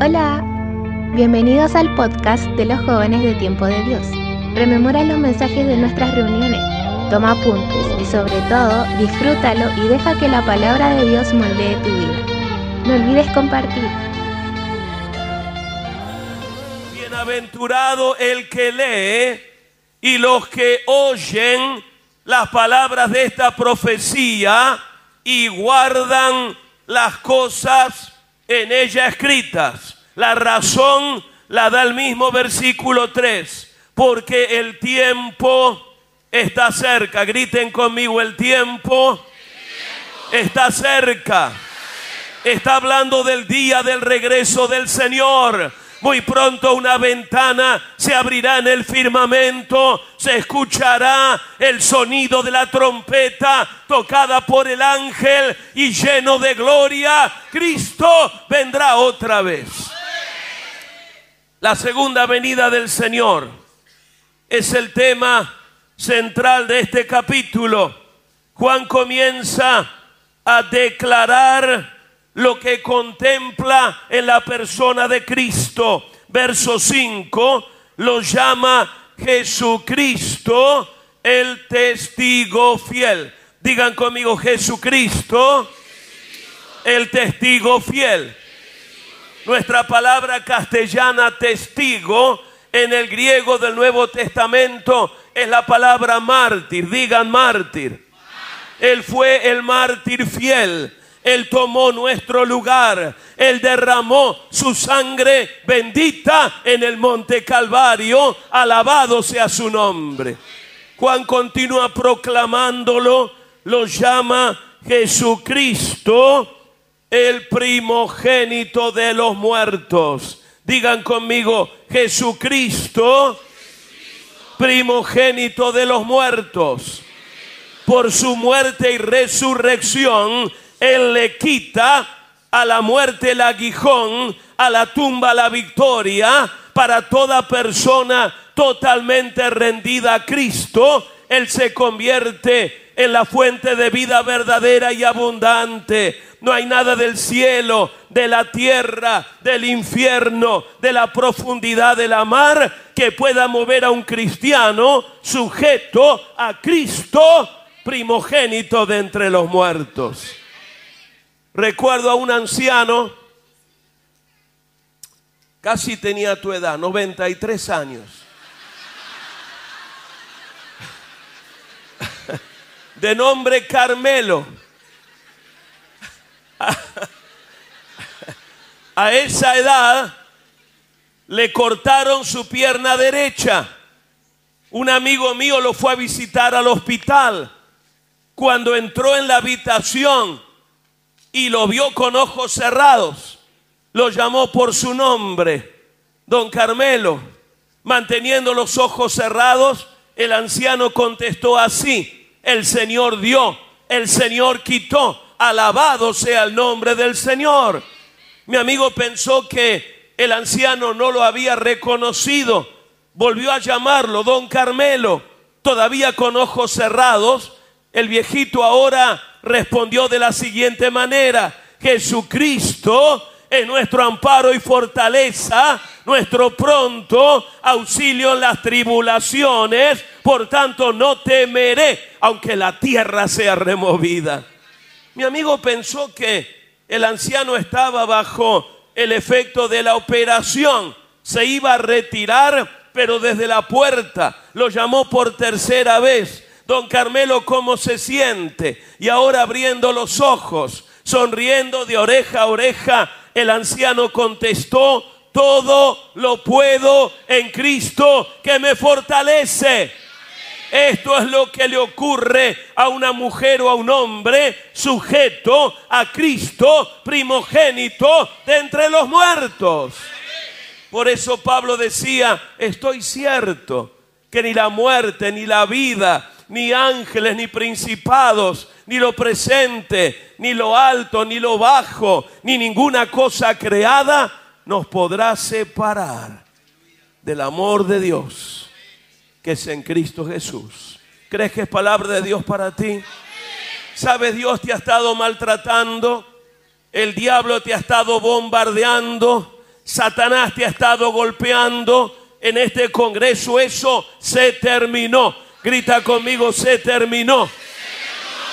Hola, bienvenidos al podcast de los jóvenes de Tiempo de Dios. Rememora los mensajes de nuestras reuniones, toma apuntes y sobre todo disfrútalo y deja que la palabra de Dios moldee tu vida. No olvides compartir. Bienaventurado el que lee y los que oyen las palabras de esta profecía y guardan las cosas en ella escritas. La razón la da el mismo versículo 3, porque el tiempo está cerca. Griten conmigo, el tiempo está cerca. Está hablando del día del regreso del Señor. Muy pronto una ventana se abrirá en el firmamento, se escuchará el sonido de la trompeta tocada por el ángel y lleno de gloria, Cristo vendrá otra vez. La segunda venida del Señor es el tema central de este capítulo. Juan comienza a declarar lo que contempla en la persona de Cristo. Verso 5 lo llama Jesucristo el testigo fiel. Digan conmigo Jesucristo el testigo fiel. Nuestra palabra castellana testigo en el griego del Nuevo Testamento es la palabra mártir. Digan mártir. Él fue el mártir fiel él tomó nuestro lugar. Él derramó su sangre bendita en el monte Calvario. Alabado sea su nombre. Juan continúa proclamándolo. Lo llama Jesucristo, el primogénito de los muertos. Digan conmigo, Jesucristo, primogénito de los muertos. Por su muerte y resurrección él le quita a la muerte el aguijón, a la tumba la victoria, para toda persona totalmente rendida a Cristo, Él se convierte en la fuente de vida verdadera y abundante. No hay nada del cielo, de la tierra, del infierno, de la profundidad de la mar que pueda mover a un cristiano sujeto a Cristo, primogénito de entre los muertos. Recuerdo a un anciano, casi tenía tu edad, 93 años. De nombre Carmelo. A esa edad le cortaron su pierna derecha. Un amigo mío lo fue a visitar al hospital. Cuando entró en la habitación, y lo vio con ojos cerrados. Lo llamó por su nombre, don Carmelo. Manteniendo los ojos cerrados, el anciano contestó así, el Señor dio, el Señor quitó, alabado sea el nombre del Señor. Mi amigo pensó que el anciano no lo había reconocido, volvió a llamarlo don Carmelo, todavía con ojos cerrados, el viejito ahora respondió de la siguiente manera, Jesucristo es nuestro amparo y fortaleza, nuestro pronto auxilio en las tribulaciones, por tanto no temeré, aunque la tierra sea removida. Mi amigo pensó que el anciano estaba bajo el efecto de la operación, se iba a retirar, pero desde la puerta lo llamó por tercera vez Don Carmelo, ¿cómo se siente? Y ahora abriendo los ojos, sonriendo de oreja a oreja, el anciano contestó, todo lo puedo en Cristo que me fortalece. Esto es lo que le ocurre a una mujer o a un hombre sujeto a Cristo, primogénito de entre los muertos. Por eso Pablo decía, estoy cierto que ni la muerte, ni la vida, ni ángeles, ni principados, ni lo presente, ni lo alto, ni lo bajo, ni ninguna cosa creada nos podrá separar del amor de Dios que es en Cristo Jesús. ¿Crees que es palabra de Dios para ti? ¿Sabes? Dios te ha estado maltratando, el diablo te ha estado bombardeando, Satanás te ha estado golpeando en este congreso, eso se terminó. Grita conmigo, se terminó.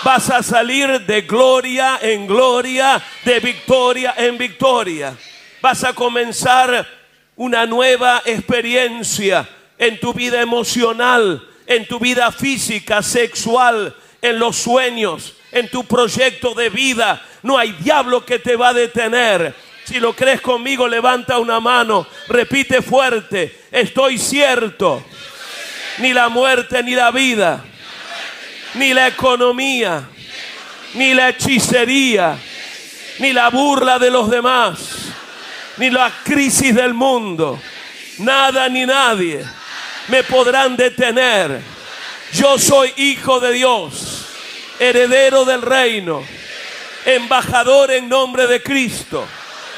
Vas a salir de gloria en gloria, de victoria en victoria. Vas a comenzar una nueva experiencia en tu vida emocional, en tu vida física, sexual, en los sueños, en tu proyecto de vida. No hay diablo que te va a detener. Si lo crees conmigo, levanta una mano, repite fuerte, estoy cierto. Ni la muerte ni la vida, ni la economía, ni la hechicería, ni la burla de los demás, ni la crisis del mundo, nada ni nadie me podrán detener. Yo soy hijo de Dios, heredero del reino, embajador en nombre de Cristo.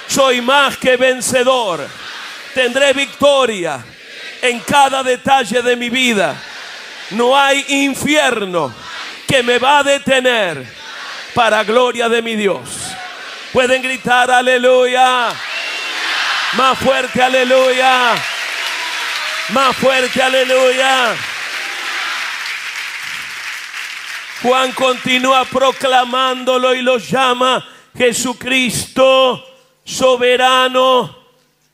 Soy más que vencedor. Tendré victoria en cada detalle de mi vida. No hay infierno que me va a detener para gloria de mi Dios. Pueden gritar aleluya. Más fuerte aleluya. Más fuerte aleluya. Juan continúa proclamándolo y lo llama Jesucristo soberano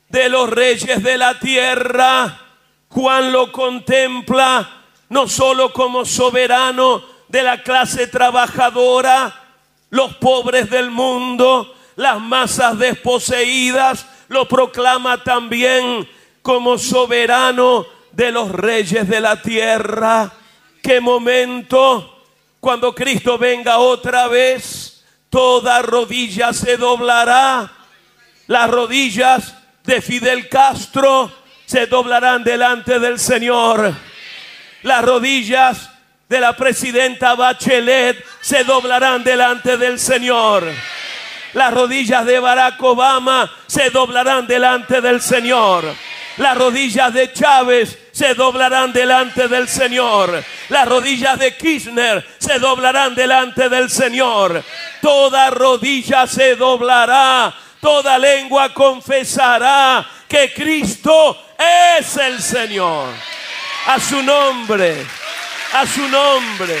de los reyes de la tierra. Juan lo contempla no solo como soberano de la clase trabajadora, los pobres del mundo, las masas desposeídas, lo proclama también como soberano de los reyes de la tierra. Qué momento cuando Cristo venga otra vez, toda rodilla se doblará. Las rodillas de Fidel Castro se doblarán delante del Señor. Las rodillas de la presidenta Bachelet se doblarán delante del Señor. Las rodillas de Barack Obama se doblarán delante del Señor. Las rodillas de Chávez se doblarán delante del Señor. Las rodillas de Kirchner se doblarán delante del Señor. Toda rodilla se doblará. Toda lengua confesará que Cristo es el Señor. A su nombre, a su nombre,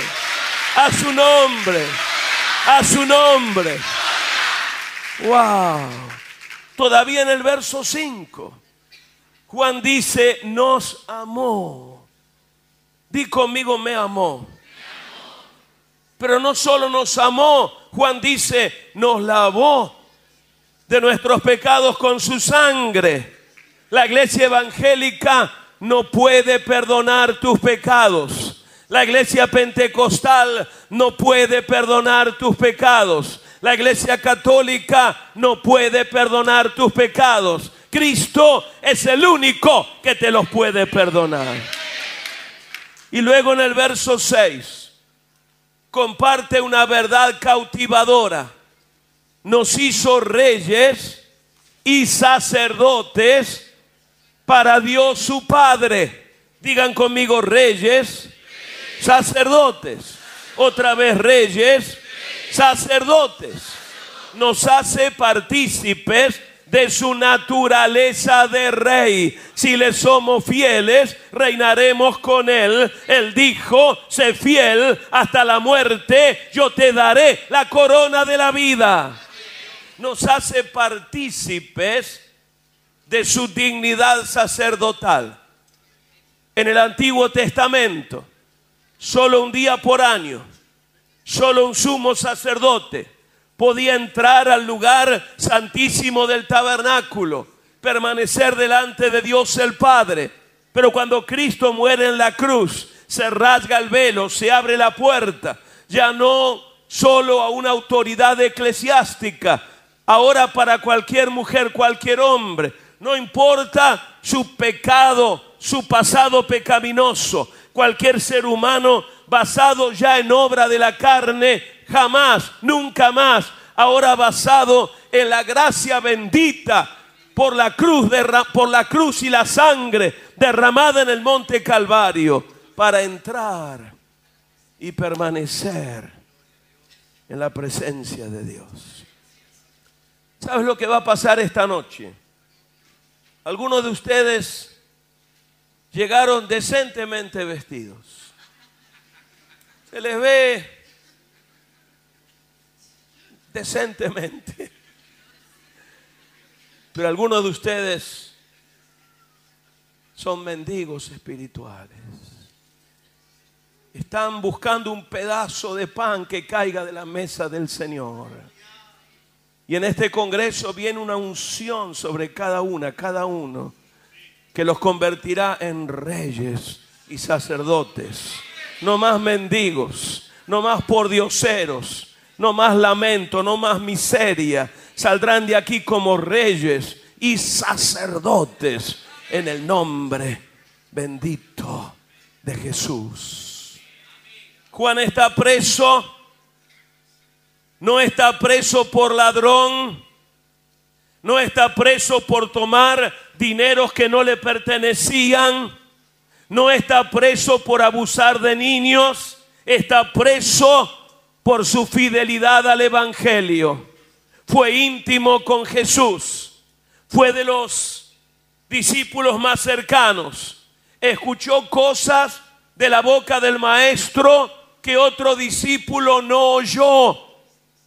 a su nombre, a su nombre. Wow. Todavía en el verso 5. Juan dice, nos amó. Di conmigo, me amó. Pero no solo nos amó, Juan dice, nos lavó de nuestros pecados con su sangre. La iglesia evangélica no puede perdonar tus pecados. La iglesia pentecostal no puede perdonar tus pecados. La iglesia católica no puede perdonar tus pecados. Cristo es el único que te los puede perdonar. Y luego en el verso 6 comparte una verdad cautivadora. Nos hizo reyes y sacerdotes para Dios su Padre. Digan conmigo reyes, sacerdotes. Otra vez reyes, sacerdotes. Nos hace partícipes de su naturaleza de rey. Si le somos fieles, reinaremos con él. Él dijo, sé fiel hasta la muerte, yo te daré la corona de la vida. Nos hace partícipes de su dignidad sacerdotal. En el Antiguo Testamento, solo un día por año, solo un sumo sacerdote podía entrar al lugar santísimo del tabernáculo, permanecer delante de Dios el Padre. Pero cuando Cristo muere en la cruz, se rasga el velo, se abre la puerta, ya no solo a una autoridad eclesiástica, ahora para cualquier mujer, cualquier hombre, no importa su pecado, su pasado pecaminoso, cualquier ser humano basado ya en obra de la carne, jamás, nunca más, ahora basado en la gracia bendita por la cruz, por la cruz y la sangre derramada en el monte Calvario para entrar y permanecer en la presencia de Dios. ¿Sabes lo que va a pasar esta noche? Algunos de ustedes llegaron decentemente vestidos. Se les ve decentemente. Pero algunos de ustedes son mendigos espirituales. Están buscando un pedazo de pan que caiga de la mesa del Señor. Y en este congreso viene una unción sobre cada una, cada uno, que los convertirá en reyes y sacerdotes. No más mendigos, no más pordioseros, no más lamento, no más miseria. Saldrán de aquí como reyes y sacerdotes en el nombre bendito de Jesús. Juan está preso, no está preso por ladrón, no está preso por tomar dineros que no le pertenecían, no está preso por abusar de niños, está preso por su fidelidad al Evangelio. Fue íntimo con Jesús. Fue de los discípulos más cercanos. Escuchó cosas de la boca del maestro que otro discípulo no oyó.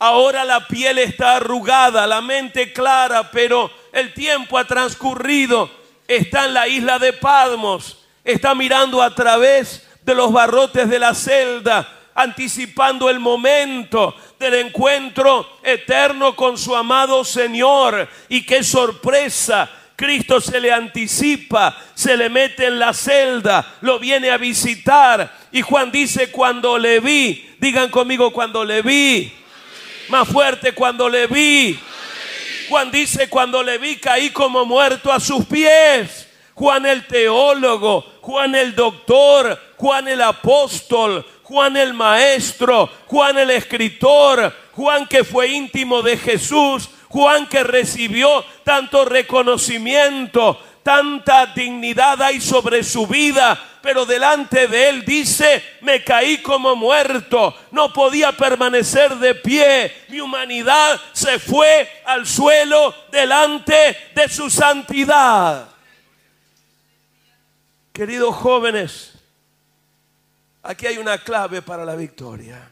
Ahora la piel está arrugada, la mente clara, pero el tiempo ha transcurrido. Está en la isla de Padmos. Está mirando a través de los barrotes de la celda anticipando el momento del encuentro eterno con su amado Señor. Y qué sorpresa, Cristo se le anticipa, se le mete en la celda, lo viene a visitar. Y Juan dice, cuando le vi, digan conmigo, cuando le vi, más fuerte, cuando le vi. Juan dice, cuando le vi caí como muerto a sus pies. Juan el teólogo, Juan el doctor, Juan el apóstol, Juan el maestro, Juan el escritor, Juan que fue íntimo de Jesús, Juan que recibió tanto reconocimiento, tanta dignidad hay sobre su vida, pero delante de él dice, me caí como muerto, no podía permanecer de pie, mi humanidad se fue al suelo delante de su santidad. Queridos jóvenes, Aquí hay una clave para la victoria.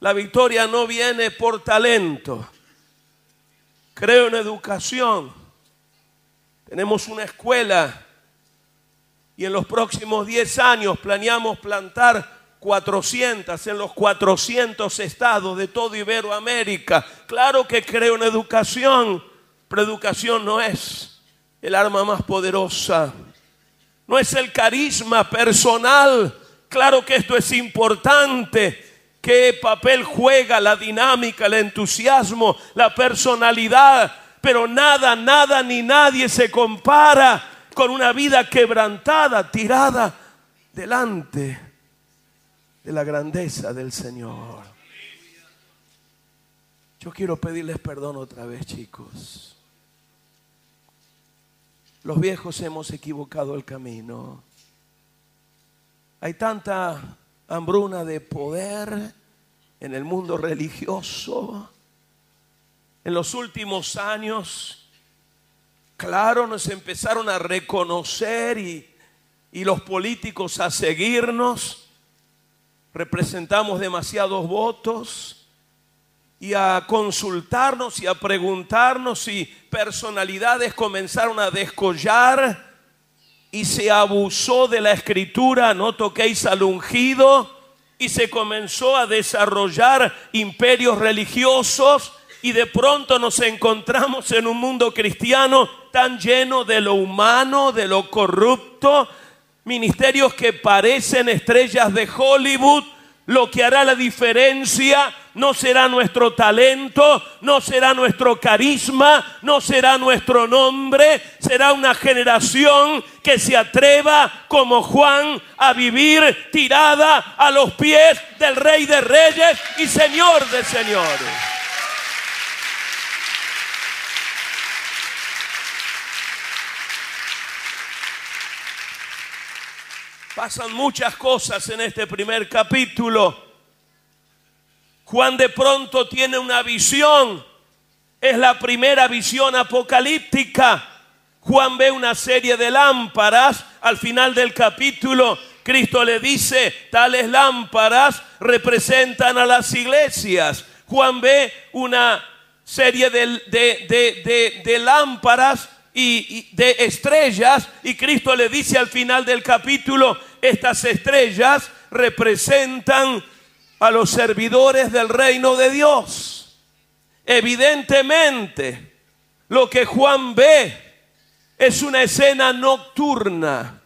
La victoria no viene por talento. Creo en educación. Tenemos una escuela y en los próximos 10 años planeamos plantar 400 en los 400 estados de todo Iberoamérica. Claro que creo en educación, pero educación no es el arma más poderosa no es el carisma personal. Claro que esto es importante. ¿Qué papel juega la dinámica, el entusiasmo, la personalidad? Pero nada, nada ni nadie se compara con una vida quebrantada, tirada delante de la grandeza del Señor. Yo quiero pedirles perdón otra vez, chicos. Los viejos hemos equivocado el camino. Hay tanta hambruna de poder en el mundo religioso. En los últimos años, claro, nos empezaron a reconocer y, y los políticos a seguirnos. Representamos demasiados votos y a consultarnos y a preguntarnos si personalidades comenzaron a descollar y se abusó de la escritura, no toquéis al ungido, y se comenzó a desarrollar imperios religiosos y de pronto nos encontramos en un mundo cristiano tan lleno de lo humano, de lo corrupto, ministerios que parecen estrellas de Hollywood, lo que hará la diferencia no será nuestro talento, no será nuestro carisma, no será nuestro nombre, será una generación que se atreva como Juan a vivir tirada a los pies del Rey de Reyes y Señor de Señores. Pasan muchas cosas en este primer capítulo. Juan de pronto tiene una visión. Es la primera visión apocalíptica. Juan ve una serie de lámparas. Al final del capítulo, Cristo le dice, tales lámparas representan a las iglesias. Juan ve una serie de, lámparas y, de estrellas y Cristo le dice al final del capítulo, estas estrellas representan a los servidores del reino de Dios. Evidentemente, lo que Juan ve es una escena nocturna.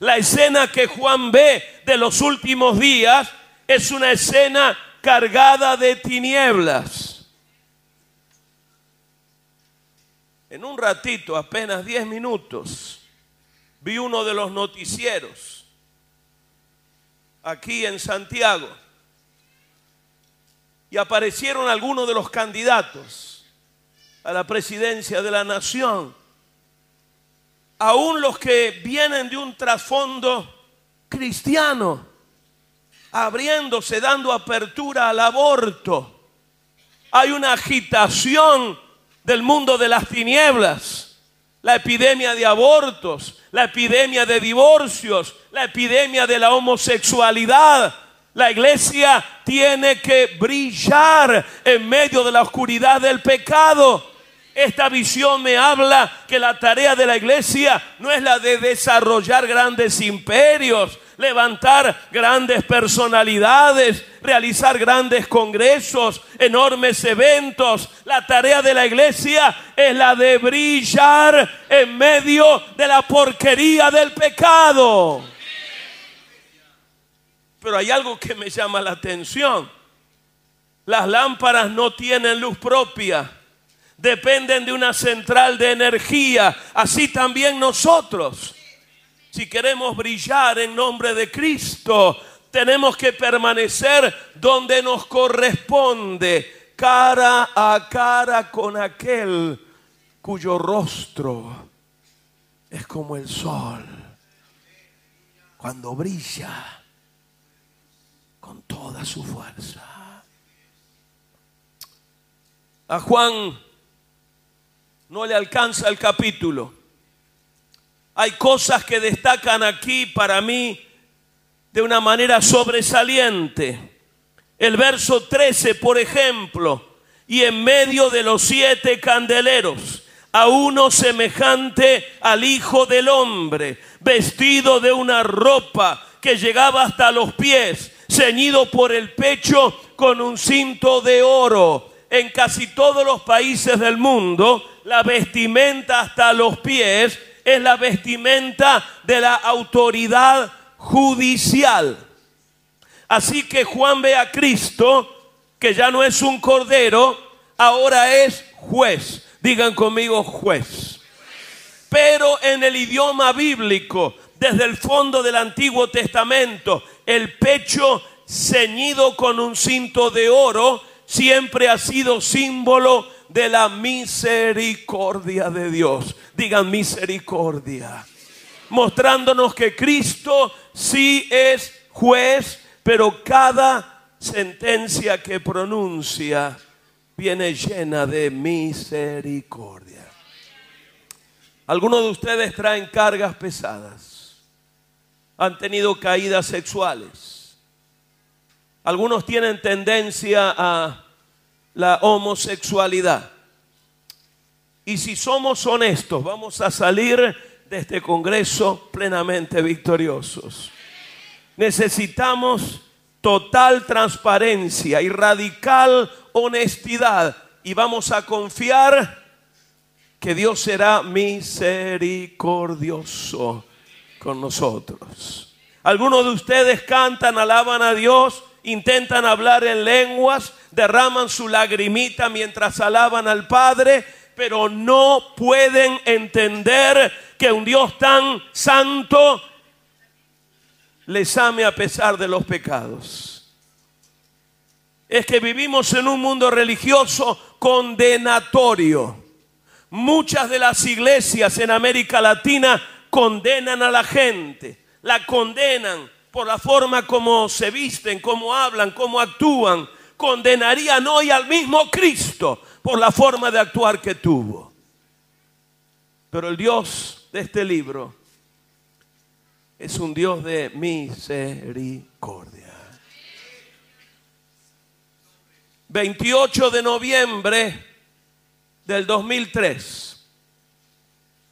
La escena que Juan ve de los últimos días es una escena cargada de tinieblas. En un ratito, apenas 10 minutos, vi uno de los noticieros aquí en Santiago y aparecieron algunos de los candidatos a la presidencia de la nación aún los que vienen de un trasfondo cristiano, abriéndose, dando apertura al aborto. Hay una agitación del mundo de las tinieblas, la epidemia de abortos, la epidemia de divorcios, la epidemia de la homosexualidad. La iglesia tiene que brillar en medio de la oscuridad del pecado. Esta visión me habla que la tarea de la iglesia no es la de desarrollar grandes imperios, levantar grandes personalidades, realizar grandes congresos, enormes eventos. La tarea de la iglesia es la de brillar en medio de la porquería del pecado. Pero hay algo que me llama la atención. Las lámparas no tienen luz propia dependen de una central de energía. Así también nosotros, si queremos brillar en nombre de Cristo, tenemos que permanecer donde nos corresponde, cara a cara con aquel cuyo rostro es como el sol cuando brilla con toda su fuerza. A Juan no le alcanza el capítulo. Hay cosas que destacan aquí para mí de una manera sobresaliente. El verso 13, por ejemplo, y en medio de los siete candeleros, a uno semejante al Hijo del Hombre, vestido de una ropa que llegaba hasta los pies, ceñido por el pecho con un cinto de oro. En casi todos los países del mundo, la vestimenta hasta los pies es la vestimenta de la autoridad judicial. Así que Juan ve a Cristo, que ya no es un cordero, ahora es juez. Digan conmigo juez. Pero en el idioma bíblico, desde el fondo del Antiguo Testamento, el pecho ceñido con un cinto de oro siempre ha sido símbolo de la misericordia de Dios. Digan misericordia. Mostrándonos que Cristo sí es juez, pero cada sentencia que pronuncia viene llena de misericordia. Algunos de ustedes traen cargas pesadas. Han tenido caídas sexuales. Algunos tienen tendencia a la homosexualidad. Y si somos honestos, vamos a salir de este Congreso plenamente victoriosos. Necesitamos total transparencia y radical honestidad y vamos a confiar que Dios será misericordioso con nosotros. Algunos de ustedes cantan, alaban a Dios, intentan hablar en lenguas, derraman su lagrimita mientras alaban al Padre, pero no pueden entender que un Dios tan santo les ame a pesar de los pecados. Es que vivimos en un mundo religioso condenatorio. Muchas de las iglesias en América Latina condenan a la gente, la condenan por la forma como se visten, cómo hablan, cómo actúan, condenarían hoy al mismo Cristo por la forma de actuar que tuvo. Pero el Dios de este libro es un Dios de misericordia. 28 de noviembre del 2003.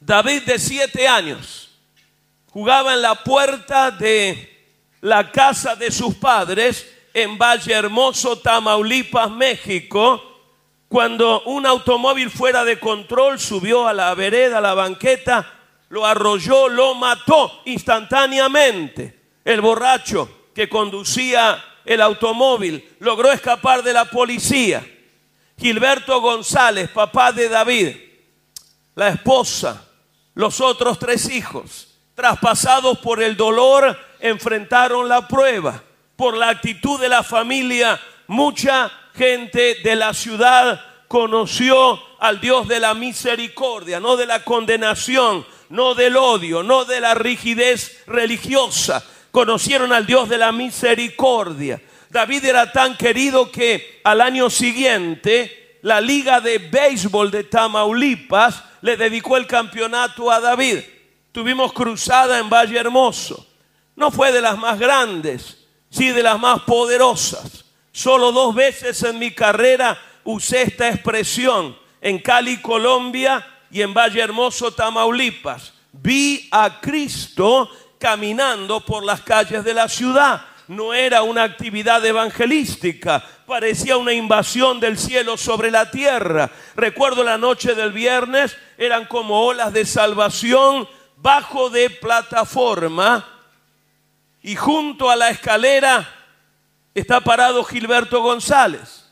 David de siete años jugaba en la puerta de la casa de sus padres en Valle Hermoso, Tamaulipas, México, cuando un automóvil fuera de control subió a la vereda, a la banqueta, lo arrolló, lo mató instantáneamente. El borracho que conducía el automóvil logró escapar de la policía. Gilberto González, papá de David, la esposa, los otros tres hijos, traspasados por el dolor, enfrentaron la prueba. Por la actitud de la familia, mucha gente de la ciudad conoció al Dios de la misericordia, no de la condenación, no del odio, no de la rigidez religiosa. Conocieron al Dios de la misericordia. David era tan querido que al año siguiente la liga de béisbol de Tamaulipas le dedicó el campeonato a David. Tuvimos cruzada en Valle Hermoso. No fue de las más grandes, sí de las más poderosas. Solo dos veces en mi carrera usé esta expresión, en Cali, Colombia y en Valle Hermoso, Tamaulipas. Vi a Cristo caminando por las calles de la ciudad. No era una actividad evangelística, parecía una invasión del cielo sobre la tierra. Recuerdo la noche del viernes, eran como olas de salvación bajo de plataforma y junto a la escalera está parado Gilberto González.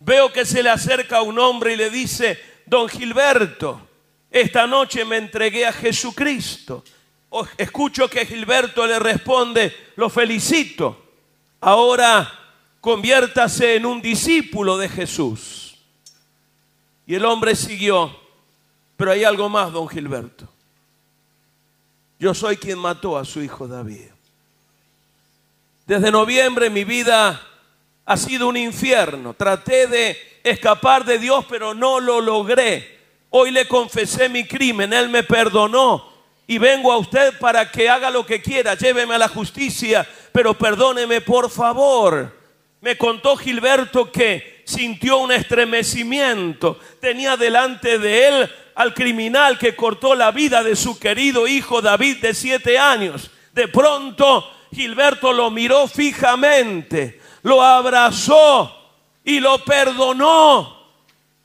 Veo que se le acerca un hombre y le dice, don Gilberto, esta noche me entregué a Jesucristo. Escucho que Gilberto le responde, lo felicito, ahora conviértase en un discípulo de Jesús. Y el hombre siguió, pero hay algo más, don Gilberto. Yo soy quien mató a su hijo David. Desde noviembre mi vida ha sido un infierno. Traté de escapar de Dios, pero no lo logré. Hoy le confesé mi crimen, Él me perdonó y vengo a usted para que haga lo que quiera, lléveme a la justicia, pero perdóneme por favor. Me contó Gilberto que sintió un estremecimiento, tenía delante de él al criminal que cortó la vida de su querido hijo David de siete años. De pronto Gilberto lo miró fijamente, lo abrazó y lo perdonó.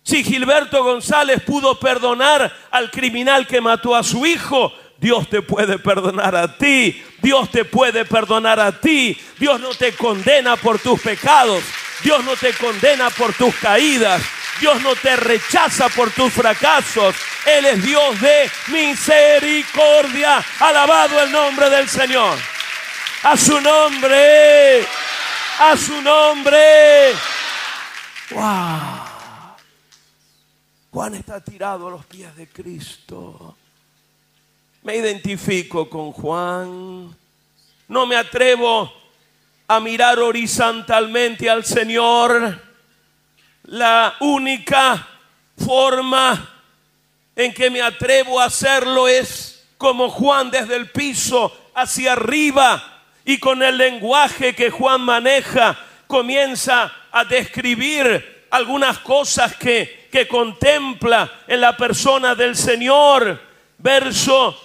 Si Gilberto González pudo perdonar al criminal que mató a su hijo, Dios te puede perdonar a ti. Dios te puede perdonar a ti. Dios no te condena por tus pecados. Dios no te condena por tus caídas. Dios no te rechaza por tus fracasos. Él es Dios de misericordia. Alabado el nombre del Señor. A su nombre. A su nombre. Wow. Juan está tirado a los pies de Cristo. Me identifico con Juan. No me atrevo a mirar horizontalmente al Señor. La única forma en que me atrevo a hacerlo es como Juan desde el piso hacia arriba y con el lenguaje que Juan maneja comienza a describir algunas cosas que, que contempla en la persona del Señor. Verso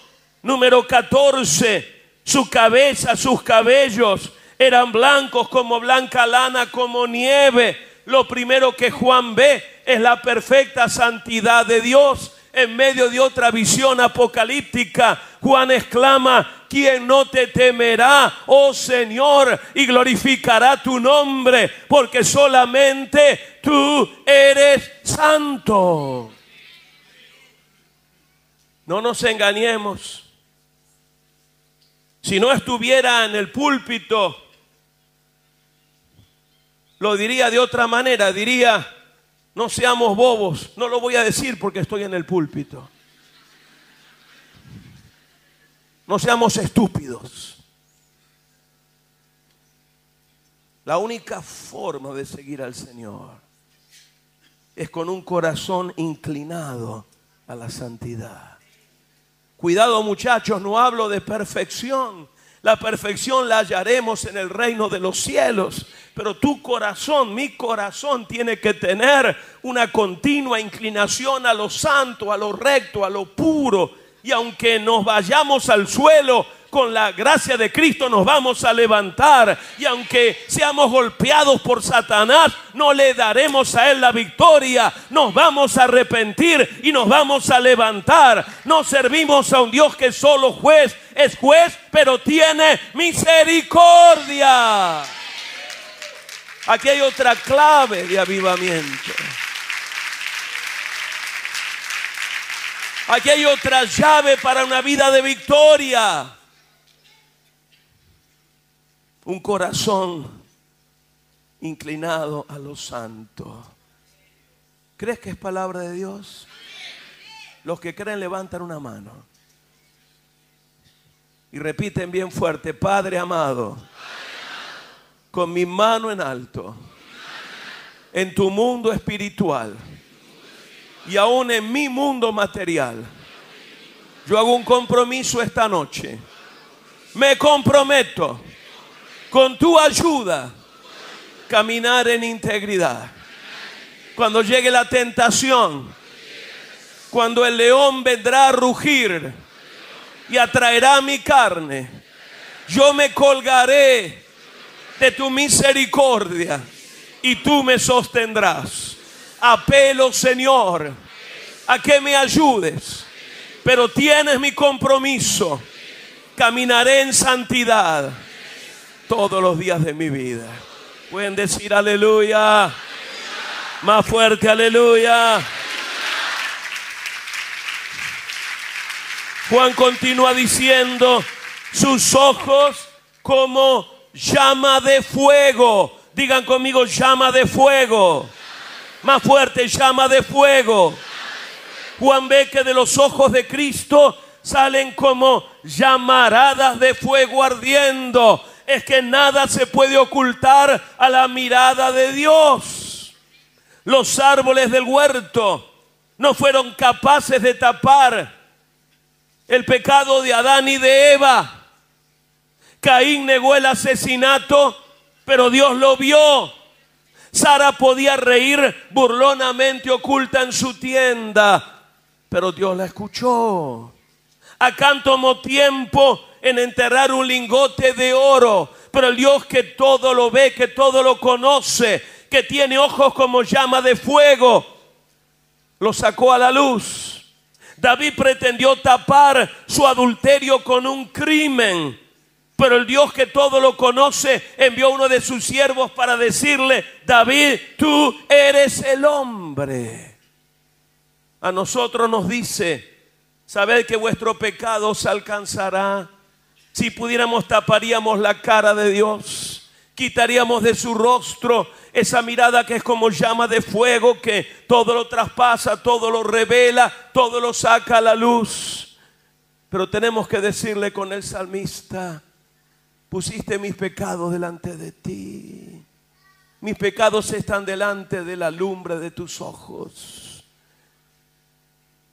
Número 14, su cabeza, sus cabellos eran blancos como blanca lana, como nieve. Lo primero que Juan ve es la perfecta santidad de Dios. En medio de otra visión apocalíptica, Juan exclama, ¿quién no te temerá, oh Señor, y glorificará tu nombre? Porque solamente tú eres santo. No nos engañemos. Si no estuviera en el púlpito, lo diría de otra manera, diría, no seamos bobos, no lo voy a decir porque estoy en el púlpito. No seamos estúpidos. La única forma de seguir al Señor es con un corazón inclinado a la santidad. Cuidado muchachos, no hablo de perfección. La perfección la hallaremos en el reino de los cielos. Pero tu corazón, mi corazón tiene que tener una continua inclinación a lo santo, a lo recto, a lo puro. Y aunque nos vayamos al suelo, con la gracia de Cristo nos vamos a levantar. Y aunque seamos golpeados por Satanás, no le daremos a él la victoria. Nos vamos a arrepentir y nos vamos a levantar. No servimos a un Dios que solo juez es juez, pero tiene misericordia. Aquí hay otra clave de avivamiento. Aquí hay otra llave para una vida de victoria un corazón inclinado a lo santo. ¿Crees que es palabra de Dios? Los que creen levantan una mano. Y repiten bien fuerte, Padre amado, con mi mano en alto, en tu mundo espiritual y aún en mi mundo material, yo hago un compromiso esta noche. Me comprometo con tu ayuda, caminar en integridad. Cuando llegue la tentación, cuando el león vendrá a rugir y atraerá mi carne, yo me colgaré de tu misericordia y tú me sostendrás. Apelo, Señor, a que me ayudes, pero tienes mi compromiso. Caminaré en santidad todos los días de mi vida. Pueden decir aleluya. Más fuerte, aleluya. Juan continúa diciendo, sus ojos como llama de fuego. Digan conmigo, llama de fuego. Más fuerte, llama de fuego. Juan ve que de los ojos de Cristo salen como llamaradas de fuego ardiendo es que nada se puede ocultar a la mirada de Dios. Los árboles del huerto no fueron capaces de tapar el pecado de Adán y de Eva. Caín negó el asesinato, pero Dios lo vio. Sara podía reír burlonamente oculta en su tienda, pero Dios la escuchó. Acá tomó tiempo en enterrar un lingote de oro. Pero el Dios que todo lo ve, que todo lo conoce, que tiene ojos como llama de fuego, lo sacó a la luz. David pretendió tapar su adulterio con un crimen. Pero el Dios que todo lo conoce envió a uno de sus siervos para decirle, David, tú eres el hombre. A nosotros nos dice, sabed que vuestro pecado os alcanzará si pudiéramos taparíamos la cara de Dios, quitaríamos de su rostro esa mirada que es como llama de fuego, que todo lo traspasa, todo lo revela, todo lo saca a la luz. Pero tenemos que decirle con el salmista, pusiste mis pecados delante de ti. Mis pecados están delante de la lumbre de tus ojos.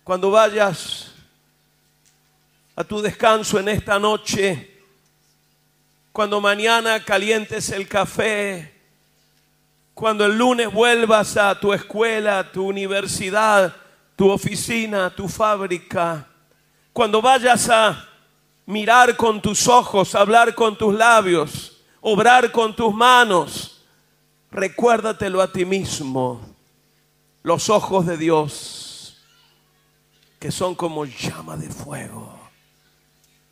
Cuando vayas a tu descanso en esta noche, cuando mañana calientes el café, cuando el lunes vuelvas a tu escuela, tu universidad, tu oficina, tu fábrica, cuando vayas a mirar con tus ojos, hablar con tus labios, obrar con tus manos, recuérdatelo a ti mismo, los ojos de Dios, que son como llama de fuego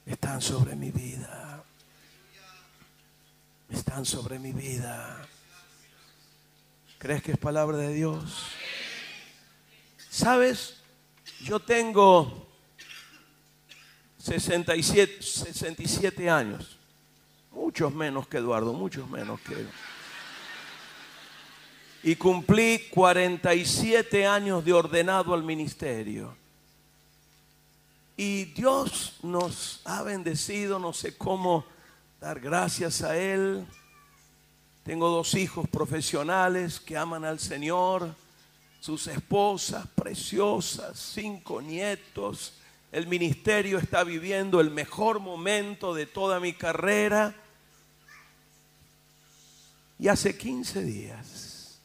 están sobre mi vida. Están sobre mi vida. ¿Crees que es palabra de Dios? ¿Sabes? Yo tengo 67, 67 años. Muchos menos que Eduardo, muchos menos que... Y cumplí 47 años de ordenado al ministerio. Y Dios nos ha bendecido, no sé cómo dar gracias a Él. Tengo dos hijos profesionales que aman al Señor, sus esposas preciosas, cinco nietos el ministerio está viviendo el mejor momento de toda mi carrera. Y hace 15 días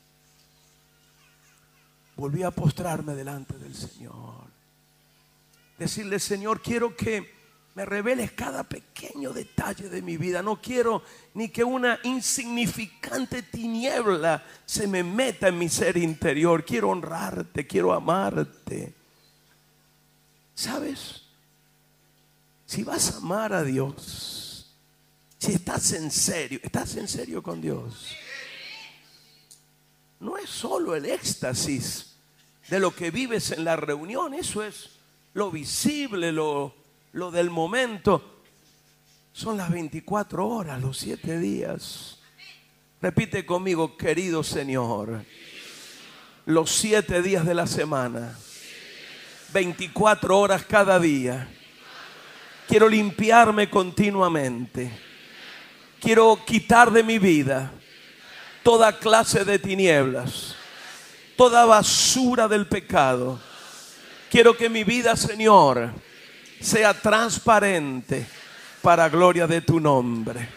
volví a postrarme delante del Señor. Decirle, Señor, quiero que me reveles cada pequeño detalle de mi vida. No quiero ni que una insignificante tiniebla se me meta en mi ser interior. Quiero honrarte, quiero amarte. ¿Sabes? Si vas a amar a Dios, si estás en serio, estás en serio con Dios, no es solo el éxtasis de lo que vives en la reunión, eso es lo visible, lo, lo del momento. Son las 24 horas, los 7 días. Repite conmigo, querido Señor, los 7 días de la semana, 24 horas cada día. Quiero limpiarme continuamente. Quiero quitar de mi vida toda clase de tinieblas, toda basura del pecado. Quiero que mi vida, Señor, sea transparente para gloria de tu nombre.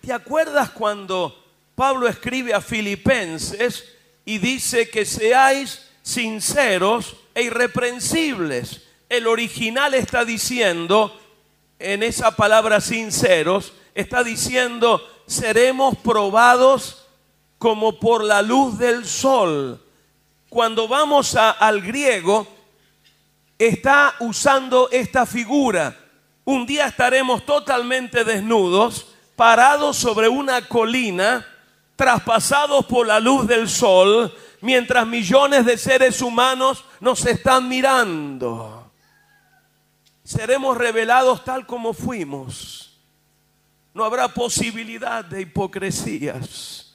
¿Te acuerdas cuando Pablo escribe a Filipenses y dice que seáis sinceros e irreprensibles? El original está diciendo, en esa palabra sinceros, está diciendo, seremos probados como por la luz del sol. Cuando vamos al griego, está usando esta figura. Un día estaremos totalmente desnudos, parados sobre una colina, traspasados por la luz del sol, mientras millones de seres humanos nos están mirando. Seremos revelados tal como fuimos. No habrá posibilidad de hipocresías.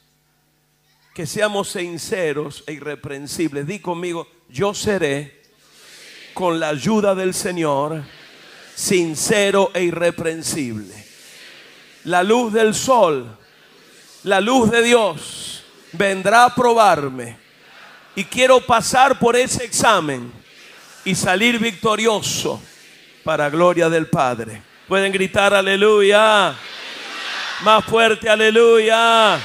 Que seamos sinceros e irreprensibles. Di conmigo, yo seré con la ayuda del Señor, sincero e irreprensible. La luz del sol, la luz de Dios, vendrá a probarme. Y quiero pasar por ese examen y salir victorioso para gloria del Padre. Pueden gritar aleluya. Más fuerte, aleluya.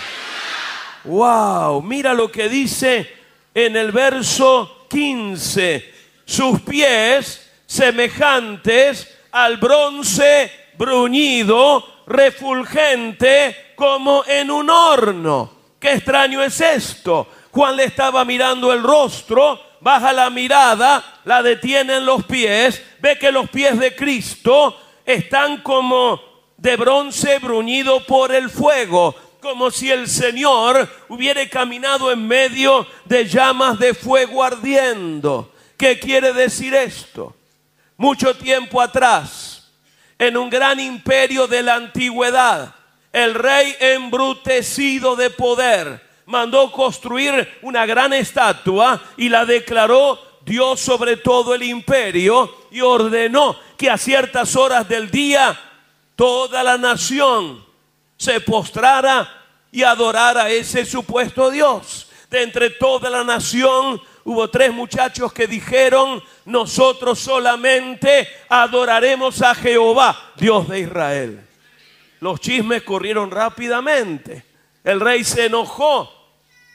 Wow, mira lo que dice en el verso 15 sus pies semejantes al bronce bruñido, refulgente como en un horno. Qué extraño es esto. Juan le estaba mirando el rostro, baja la mirada, la detiene en los pies, ve que los pies de Cristo están como de bronce bruñido por el fuego, como si el Señor hubiera caminado en medio de llamas de fuego ardiendo. ¿Qué quiere decir esto? Mucho tiempo atrás, en un gran imperio de la antigüedad, el rey embrutecido de poder mandó construir una gran estatua y la declaró Dios sobre todo el imperio y ordenó que a ciertas horas del día toda la nación se postrara y adorara a ese supuesto Dios. De entre toda la nación hubo tres muchachos que dijeron, nosotros solamente adoraremos a Jehová, Dios de Israel. Los chismes corrieron rápidamente. El rey se enojó,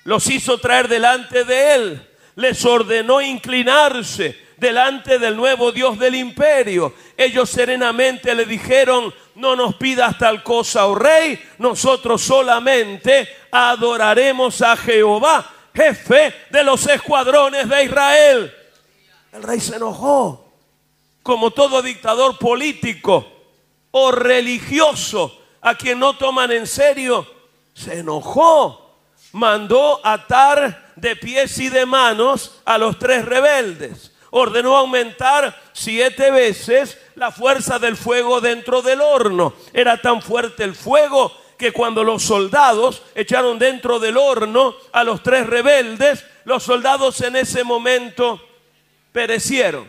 los hizo traer delante de él, les ordenó inclinarse delante del nuevo Dios del imperio. Ellos serenamente le dijeron, no nos pidas tal cosa, oh rey, nosotros solamente adoraremos a Jehová jefe de los escuadrones de Israel. El rey se enojó, como todo dictador político o religioso a quien no toman en serio, se enojó, mandó atar de pies y de manos a los tres rebeldes, ordenó aumentar siete veces la fuerza del fuego dentro del horno. Era tan fuerte el fuego que cuando los soldados echaron dentro del horno a los tres rebeldes, los soldados en ese momento perecieron.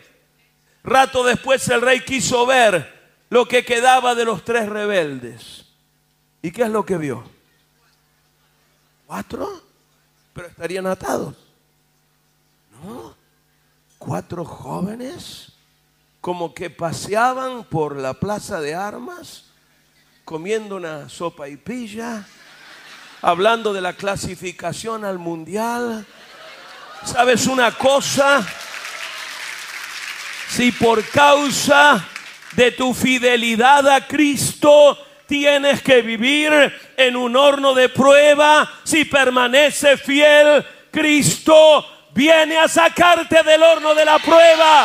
Rato después el rey quiso ver lo que quedaba de los tres rebeldes. ¿Y qué es lo que vio? ¿Cuatro? Pero estarían atados. ¿No? ¿Cuatro jóvenes como que paseaban por la plaza de armas, comiendo una sopa y pilla, hablando de la clasificación al mundial. ¿Sabes una cosa? Si por causa de tu fidelidad a Cristo tienes que vivir en un horno de prueba, si permanece fiel, Cristo viene a sacarte del horno de la prueba.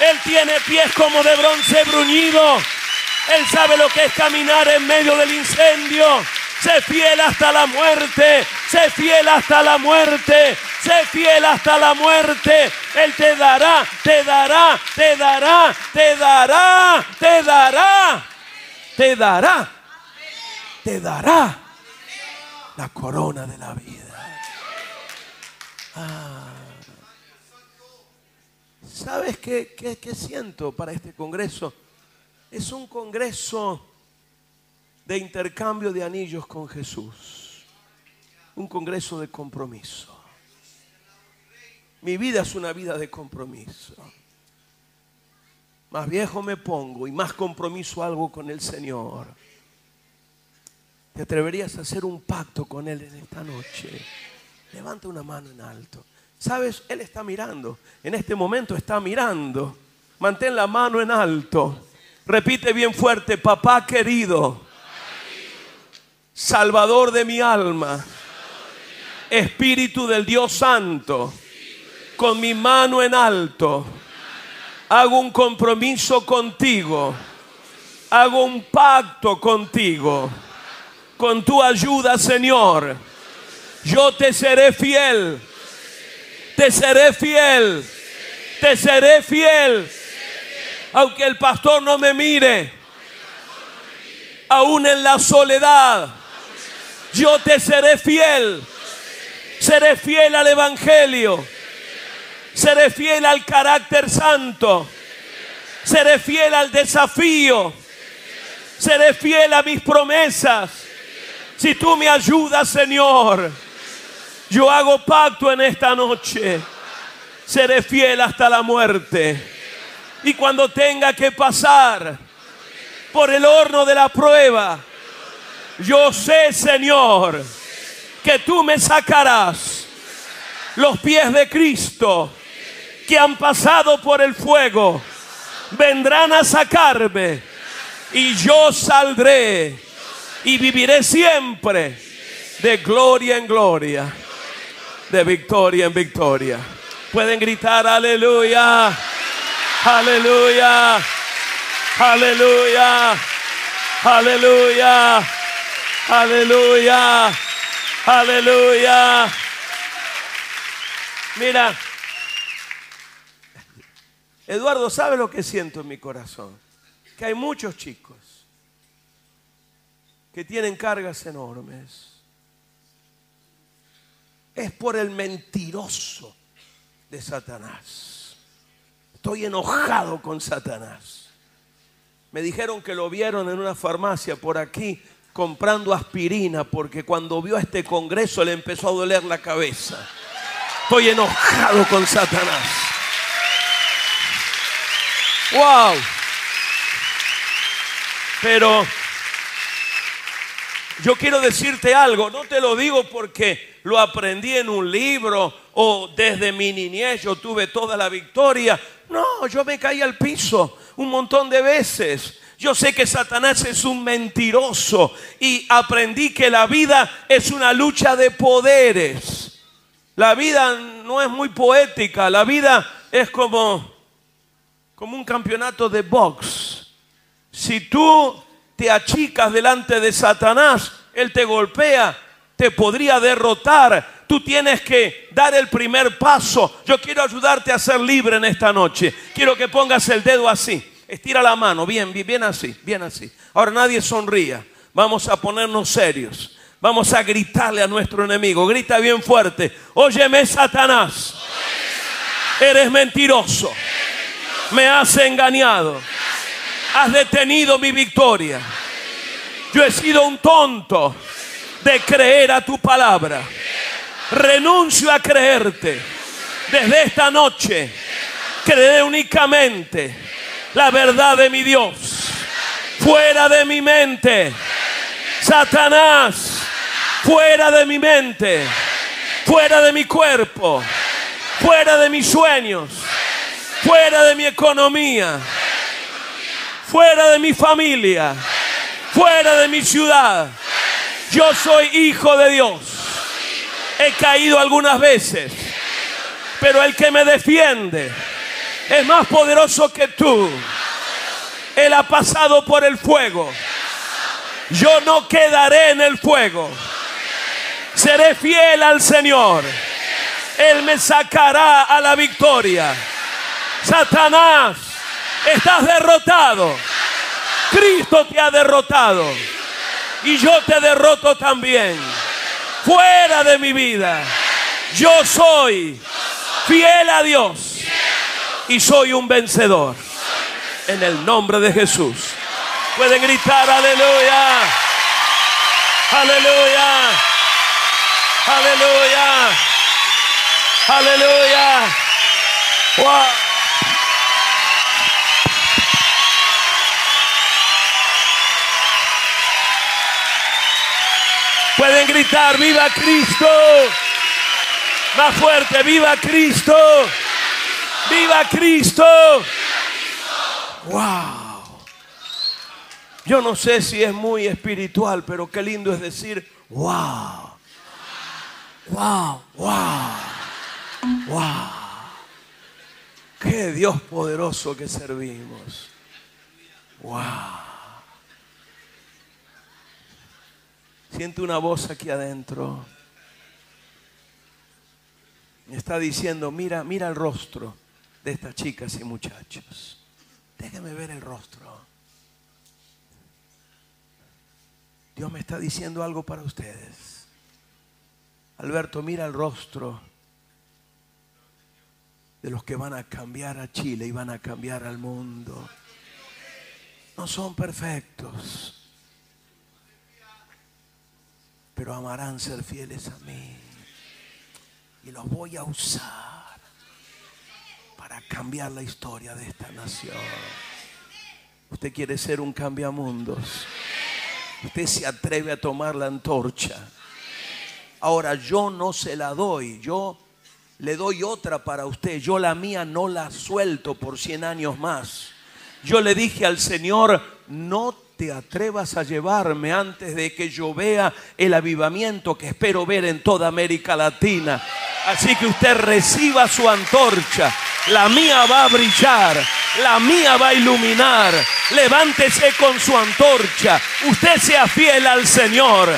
Él tiene pies como de bronce bruñido. Él sabe lo que es caminar en medio del incendio. Sé fiel hasta la muerte. Sé fiel hasta la muerte. Sé fiel hasta la muerte. Él te dará, te dará, te dará, te dará, te dará, te dará, te dará la corona de la vida. Ah. ¿Sabes qué, qué, siento para este Congreso? Es un Congreso de intercambio de anillos con Jesús. Un Congreso de compromiso. Mi vida es una vida de compromiso. Más viejo me pongo y más compromiso algo con el Señor. ¿Te atreverías a hacer un pacto con Él en esta noche? Levanta una mano en alto. Sabes, Él está mirando. En este momento está mirando. Mantén la mano en alto. Repite bien fuerte, papá querido, Salvador de mi alma, Espíritu del Dios Santo, con mi mano en alto, hago un compromiso contigo, hago un pacto contigo, con tu ayuda, Señor. Yo te seré fiel te seré fiel. Te seré fiel. Aunque el pastor no me mire. Aún en la soledad. Yo te seré fiel. Seré fiel al Evangelio. Seré fiel al carácter santo. Seré fiel al desafío. Seré fiel a mis promesas. Si tú me ayudas, Señor yo hago pacto en esta noche. Seré fiel hasta la muerte. Y cuando tenga que pasar por el horno de la prueba, yo sé, Señor, que tú me sacarás los pies de Cristo que han pasado por el fuego. Vendrán a sacarme y yo saldré y viviré siempre de gloria en gloria de victoria en victoria. Pueden gritar aleluya, aleluya, aleluya, aleluya, aleluya, aleluya. Mira, Eduardo, ¿sabe lo que siento en mi corazón? Que hay muchos chicos que tienen cargas enormes es por el mentiroso de Satanás. Estoy enojado con Satanás. Me dijeron que lo vieron en una farmacia por aquí comprando aspirina porque cuando vio este congreso le empezó a doler la cabeza. Estoy enojado con Satanás. Wow. Pero yo quiero decirte algo, no te lo digo porque lo aprendí en un libro o desde mi niñez yo tuve toda la victoria. No, yo me caí al piso un montón de veces. Yo sé que Satanás es un mentiroso y aprendí que la vida es una lucha de poderes. La vida no es muy poética, la vida es como, como un campeonato de box. Si tú te achicas delante de Satanás, Él te golpea, te podría derrotar. Tú tienes que dar el primer paso. Yo quiero ayudarte a ser libre en esta noche. Quiero que pongas el dedo así. Estira la mano, bien, bien, bien así, bien así. Ahora nadie sonría. Vamos a ponernos serios. Vamos a gritarle a nuestro enemigo. Grita bien fuerte. Óyeme, Satanás. Eres mentiroso. Me has engañado has detenido mi victoria. Yo he sido un tonto de creer a tu palabra. Renuncio a creerte. Desde esta noche Creeré únicamente la verdad de mi Dios. Fuera de mi mente. Satanás, fuera de mi mente. Fuera de mi cuerpo. Fuera de mis sueños. Fuera de mi economía. Fuera de mi familia. Fuera de mi ciudad. Yo soy hijo de Dios. He caído algunas veces. Pero el que me defiende es más poderoso que tú. Él ha pasado por el fuego. Yo no quedaré en el fuego. Seré fiel al Señor. Él me sacará a la victoria. Satanás, estás derrotado. Cristo te ha derrotado. Y yo te derroto también. Fuera de mi vida. Yo soy fiel a Dios. Y soy un vencedor. En el nombre de Jesús. Pueden gritar aleluya. Aleluya. Aleluya. Aleluya. Wow. Pueden gritar, viva Cristo. Más fuerte, viva Cristo. Viva Cristo. Wow. Yo no sé si es muy espiritual, pero qué lindo es decir, wow. Wow, wow. Wow. Qué Dios poderoso que servimos. Wow. Siento una voz aquí adentro. Me está diciendo, mira, mira el rostro de estas chicas y muchachos. Déjame ver el rostro. Dios me está diciendo algo para ustedes. Alberto, mira el rostro de los que van a cambiar a Chile y van a cambiar al mundo. No son perfectos pero amarán ser fieles a mí. Y los voy a usar para cambiar la historia de esta nación. Usted quiere ser un cambiamundos. Usted se atreve a tomar la antorcha. Ahora yo no se la doy, yo le doy otra para usted. Yo la mía no la suelto por 100 años más. Yo le dije al Señor, no te atrevas a llevarme antes de que yo vea el avivamiento que espero ver en toda América Latina. Así que usted reciba su antorcha. La mía va a brillar. La mía va a iluminar. Levántese con su antorcha. Usted sea fiel al Señor.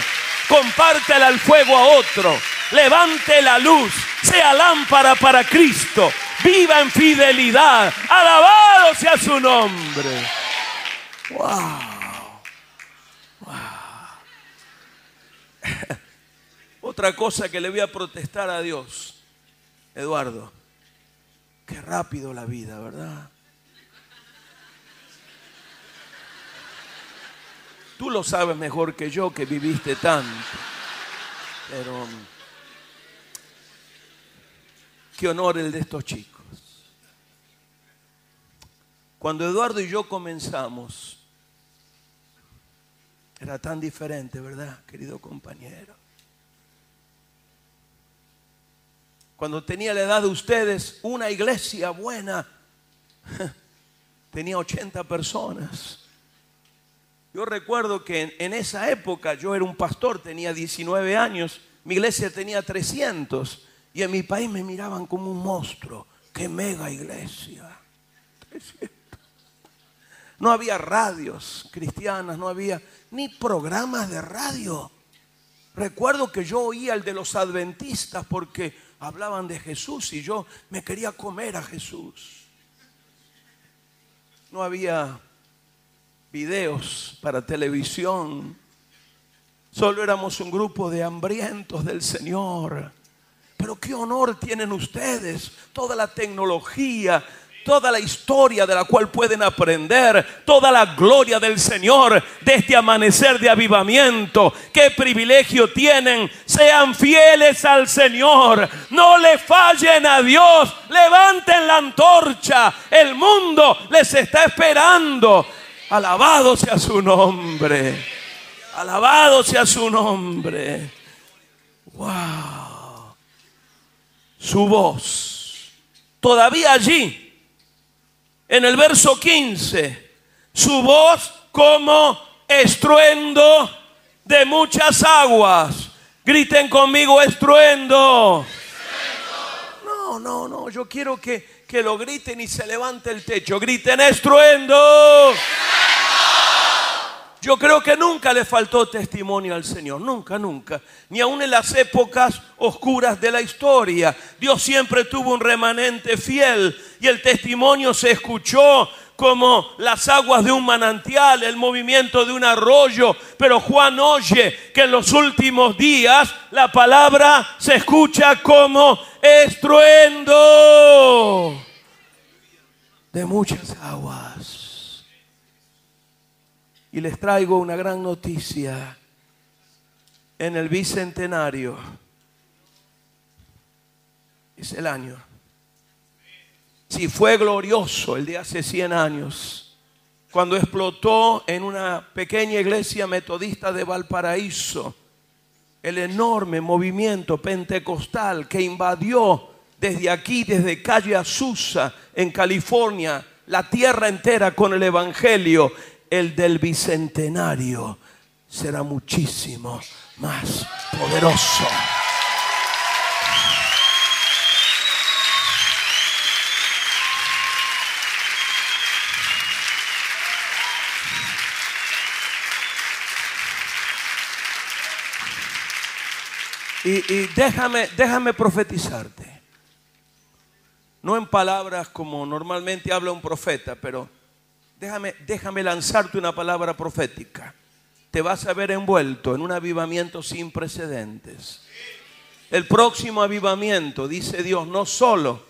Compártela al fuego a otro. Levante la luz. Sea lámpara para Cristo. Viva en fidelidad. Alabado sea su nombre. Wow. Otra cosa que le voy a protestar a Dios, Eduardo, qué rápido la vida, ¿verdad? Tú lo sabes mejor que yo que viviste tanto. Pero qué honor el de estos chicos. Cuando Eduardo y yo comenzamos, era tan diferente, ¿verdad, querido compañero? Cuando tenía la edad de ustedes, una iglesia buena tenía 80 personas. Yo recuerdo que en, esa época yo era un pastor, tenía 19 años, mi iglesia tenía 300 y en mi país me miraban como un monstruo. ¡Qué mega iglesia! 300. No había radios cristianas, no había ni programas de radio. Recuerdo que yo oía el de los adventistas porque hablaban de Jesús y yo me quería comer a Jesús. No había videos para televisión. Solo éramos un grupo de hambrientos del Señor. Pero qué honor tienen ustedes, toda la tecnología, toda la historia de la cual pueden aprender, toda la gloria del Señor de este amanecer de avivamiento. Qué privilegio tienen. Sean fieles al Señor. No le fallen a Dios. Levanten la antorcha. El mundo les está esperando. Alabado sea su nombre. Alabado sea su nombre. Wow. Su voz. Todavía allí. En el verso 15. Su voz como estruendo de muchas aguas. Griten conmigo estruendo. No, no, no. Yo quiero que, que lo griten y se levante el techo. Griten estruendo. Yo creo que nunca le faltó testimonio al Señor, nunca, nunca. Ni aun en las épocas oscuras de la historia. Dios siempre tuvo un remanente fiel y el testimonio se escuchó como las aguas de un manantial, el movimiento de un arroyo. Pero Juan oye que en los últimos días la palabra se escucha como estruendo de muchas aguas. Y les traigo una gran noticia. En el bicentenario, es el año. Si fue glorioso el de hace 100 años, cuando explotó en una pequeña iglesia metodista de Valparaíso el enorme movimiento pentecostal que invadió desde aquí, desde calle Azusa, en California, la tierra entera con el Evangelio el del bicentenario será muchísimo más poderoso. Y, déjame, déjame profetizarte. No en palabras como normalmente habla un profeta, pero Déjame, déjame lanzarte una palabra profética. Te vas a ver envuelto en un avivamiento sin precedentes. El próximo avivamiento, dice Dios, no solo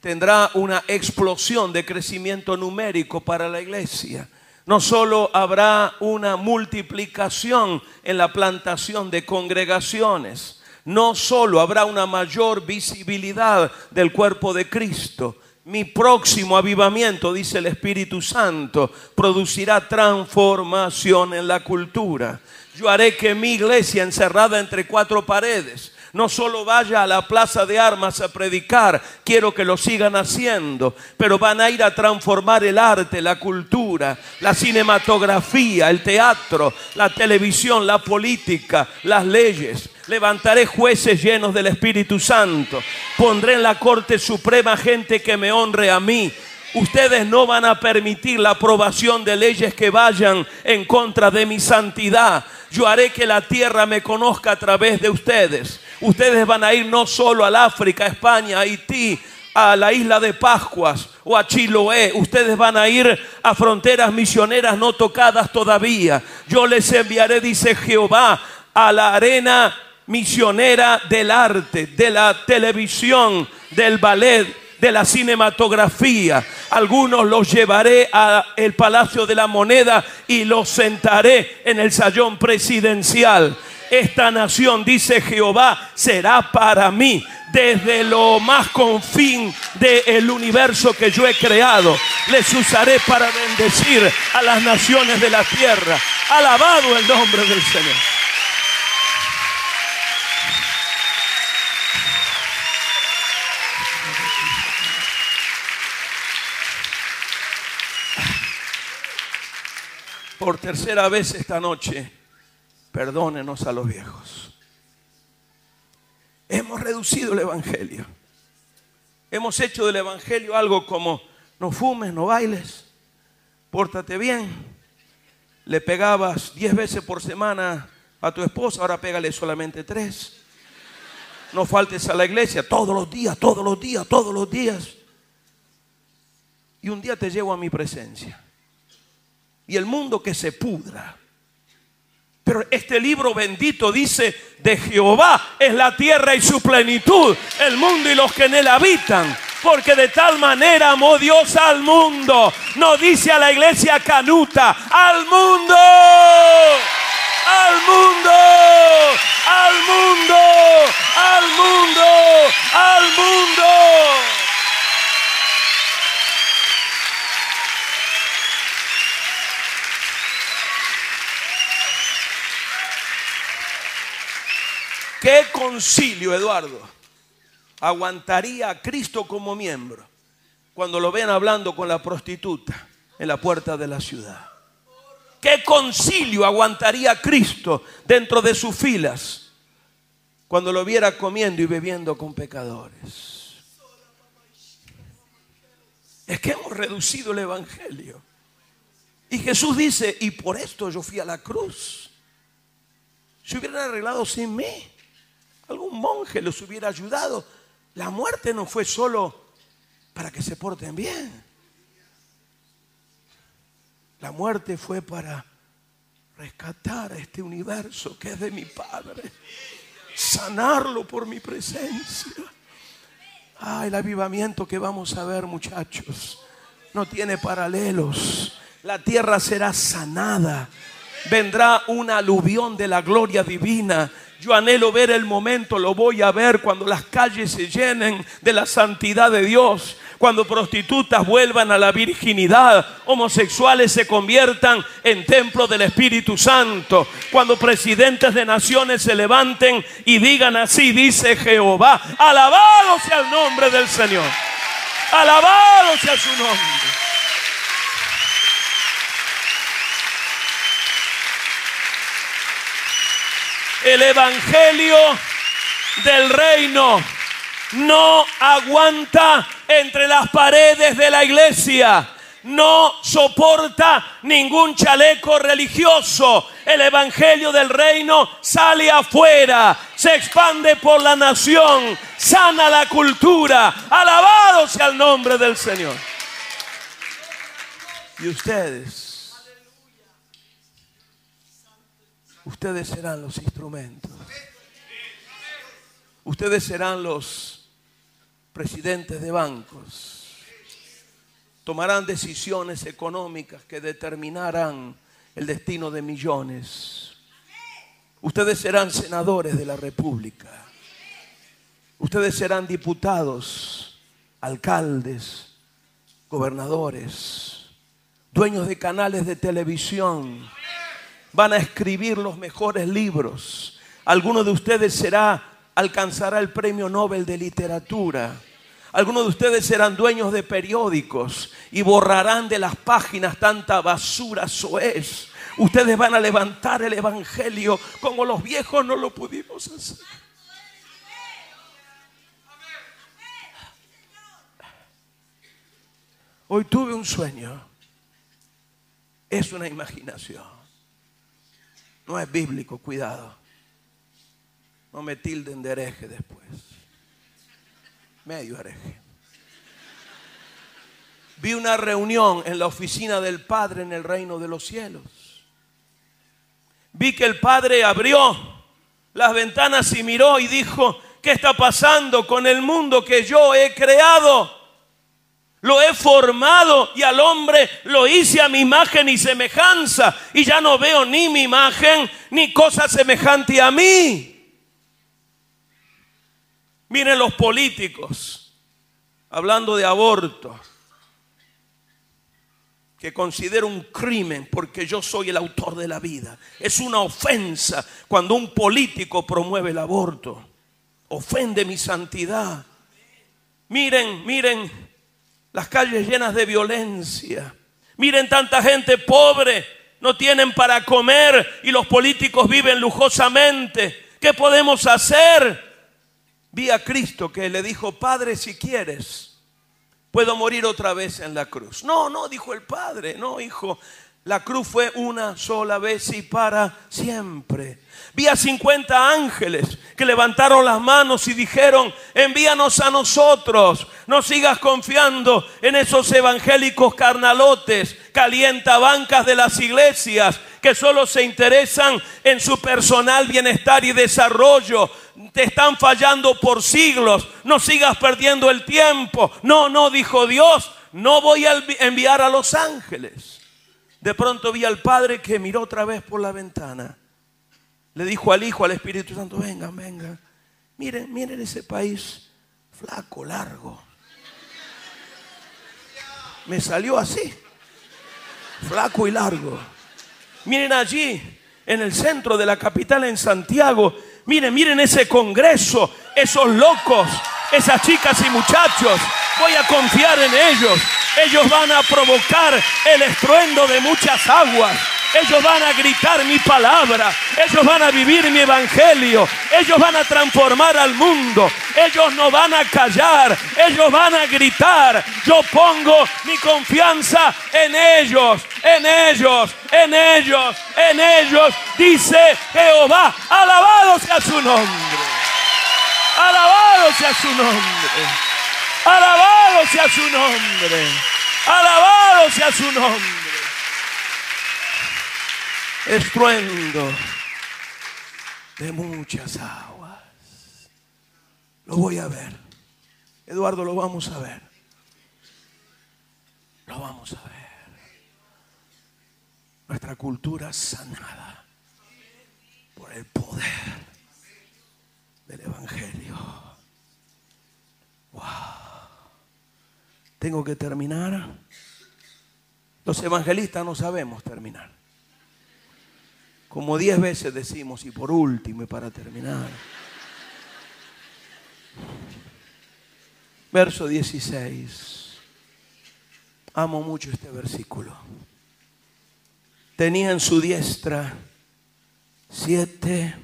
tendrá una explosión de crecimiento numérico para la iglesia, no solo habrá una multiplicación en la plantación de congregaciones, no solo habrá una mayor visibilidad del cuerpo de Cristo, mi próximo avivamiento, dice el Espíritu Santo, producirá transformación en la cultura. Yo haré que mi iglesia encerrada entre cuatro paredes no solo vaya a la plaza de armas a predicar, quiero que lo sigan haciendo, pero van a ir a transformar el arte, la cultura, la cinematografía, el teatro, la televisión, la política, las leyes. Levantaré jueces llenos del Espíritu Santo. Pondré en la Corte Suprema gente que me honre a mí. Ustedes no van a permitir la aprobación de leyes que vayan en contra de mi santidad. Yo haré que la tierra me conozca a través de ustedes. Ustedes van a ir no solo al África, España, Haití, a la isla de Pascuas o a Chiloé. Ustedes van a ir a fronteras misioneras no tocadas todavía. Yo les enviaré, dice Jehová, a la arena misionera del arte, de la televisión, del ballet, de la cinematografía. Algunos los llevaré al Palacio de la Moneda y los sentaré en el sallón presidencial esta nación, dice Jehová, será para mí desde lo más confín del universo que yo he creado. Les usaré para bendecir a las naciones de la tierra. Alabado el nombre del Señor. Por tercera vez esta noche perdónenos a los viejos. Hemos reducido el Evangelio. Hemos hecho del Evangelio algo como no fumes, no bailes, pórtate bien. Le pegabas diez veces por semana a tu esposa, ahora pégale solamente tres. No faltes a la iglesia todos los días, todos los días, todos los días. Y un día te llevo a mi presencia. Y el mundo que se pudra pero este libro bendito dice, de Jehová es la tierra y su plenitud, el mundo y los que en él habitan. Porque de tal manera amó Dios al mundo. No dice a la iglesia canuta, al mundo. Al mundo. Al mundo. Al mundo. Al mundo. ¿Qué concilio, Eduardo, aguantaría a Cristo como miembro cuando lo ven hablando con la prostituta en la puerta de la ciudad? ¿Qué concilio aguantaría a Cristo dentro de sus filas cuando lo viera comiendo y bebiendo con pecadores? Es que hemos reducido el Evangelio. Y Jesús dice, y por esto yo fui a la cruz. Se hubieran arreglado sin mí algún monje los hubiera ayudado. La muerte no fue solo para que se porten bien. La muerte fue para rescatar a este universo que es de mi Padre. Sanarlo por mi presencia. Ay, el avivamiento que vamos a ver, muchachos, no tiene paralelos. La tierra será sanada. Vendrá una aluvión de la gloria divina yo anhelo ver el momento, lo voy a ver cuando las calles se llenen de la santidad de Dios, cuando prostitutas vuelvan a la virginidad, homosexuales se conviertan en templo del Espíritu Santo, cuando presidentes de naciones se levanten y digan así, dice Jehová, alabado sea el nombre del Señor, alabado sea su nombre. El Evangelio del reino no aguanta entre las paredes de la iglesia. No soporta ningún chaleco religioso. El Evangelio del Reino sale afuera, se expande por la nación, sana la cultura. Alabado sea el nombre del Señor. Y ustedes ustedes serán los instrumentos. Ustedes serán los presidentes de bancos. Tomarán decisiones económicas que determinarán el destino de millones. Ustedes serán senadores de la República. Ustedes serán diputados, alcaldes, gobernadores, dueños de canales de televisión van a escribir los mejores libros. Alguno de ustedes será, alcanzará el premio Nobel de literatura. Algunos de ustedes serán dueños de periódicos y borrarán de las páginas tanta basura soez. Ustedes van a levantar el Evangelio como los viejos no lo pudimos hacer. Hoy tuve un sueño. Es una imaginación. No es bíblico, cuidado. No me tilden de hereje después. Medio hereje. Vi una reunión en la oficina del Padre en el reino de los cielos. Vi que el Padre abrió las ventanas y miró y dijo, ¿qué está pasando con el mundo que yo he creado? Lo he formado y al hombre lo hice a mi imagen y semejanza. Y ya no veo ni mi imagen ni cosa semejante a mí. Miren los políticos, hablando de aborto, que considero un crimen porque yo soy el autor de la vida. Es una ofensa cuando un político promueve el aborto. Ofende mi santidad. Miren, miren las calles llenas de violencia. Miren tanta gente pobre, no tienen para comer y los políticos viven lujosamente. ¿Qué podemos hacer? Vi a Cristo que le dijo, Padre, si quieres, puedo morir otra vez en la cruz. No, no, dijo el Padre, no, hijo, La cruz fue una sola vez y para siempre. Vi a 50 ángeles que levantaron las manos y dijeron, envíanos a nosotros. No sigas confiando en esos evangélicos carnalotes, calienta bancas de las iglesias que solo se interesan en su personal bienestar y desarrollo. Te están fallando por siglos. No sigas perdiendo el tiempo. No, no, dijo Dios, no voy a enviar a los ángeles. De pronto vi al Padre que miró otra vez por la ventana. Le dijo al Hijo, al Espíritu Santo, vengan, vengan. Miren, miren ese país flaco, largo. Me salió así, flaco y largo. Miren allí, en el centro de la capital, en Santiago. Miren, miren ese congreso, esos locos, esas chicas y muchachos. Voy a confiar en ellos. Ellos van a provocar el estruendo de muchas aguas. Ellos van a gritar mi palabra. Ellos van a vivir mi evangelio. Ellos van a transformar al mundo. Ellos no van a callar. Ellos van a gritar. Yo pongo mi confianza en ellos. En ellos. En ellos. En ellos. Dice Jehová. Alabado sea su nombre. Alabado sea su nombre. Alabado sea su nombre. Alabado sea su nombre. Estruendo de muchas aguas. Lo voy a ver. Eduardo, lo vamos a ver. Lo vamos a ver. Nuestra cultura sanada por el poder del Evangelio. Wow tengo que terminar. Los evangelistas no sabemos terminar. Como diez veces decimos, y por último, y para terminar. Verso 16. Amo mucho este versículo. Tenía en su diestra siete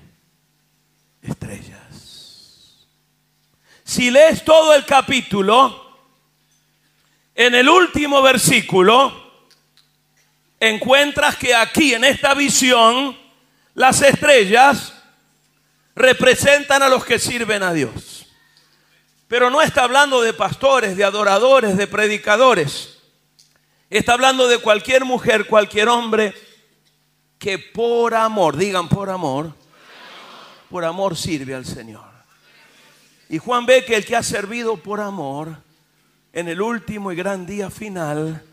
estrellas. Si lees todo el capítulo, en el último versículo encuentras que aquí en esta visión las estrellas representan a los que sirven a Dios. Pero no está hablando de pastores, de adoradores, de predicadores. Está hablando de cualquier mujer, cualquier hombre que por amor, digan por amor, por amor sirve al Señor. Y Juan ve que el que ha servido por amor en el último y gran día final,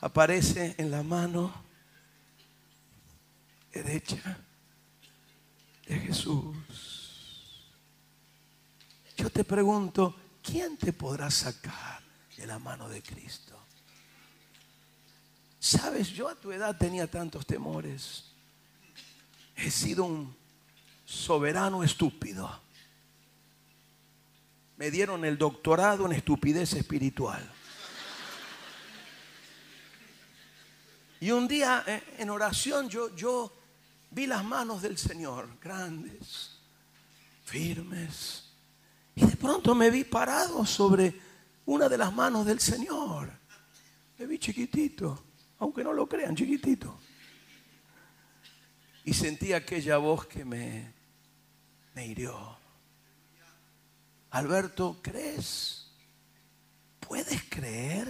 aparece en la mano derecha de Jesús. Yo te pregunto, ¿quién te podrá sacar de la mano de Cristo? Sabes, yo a tu edad tenía tantos temores. He sido un soberano estúpido me dieron el doctorado en estupidez espiritual. Y un día eh, en oración yo, yo vi las manos del Señor, grandes, firmes. Y de pronto me vi parado sobre una de las manos del Señor. Me vi chiquitito, aunque no lo crean, chiquitito. Y sentí aquella voz que me, me hirió. Alberto, ¿crees? ¿Puedes creer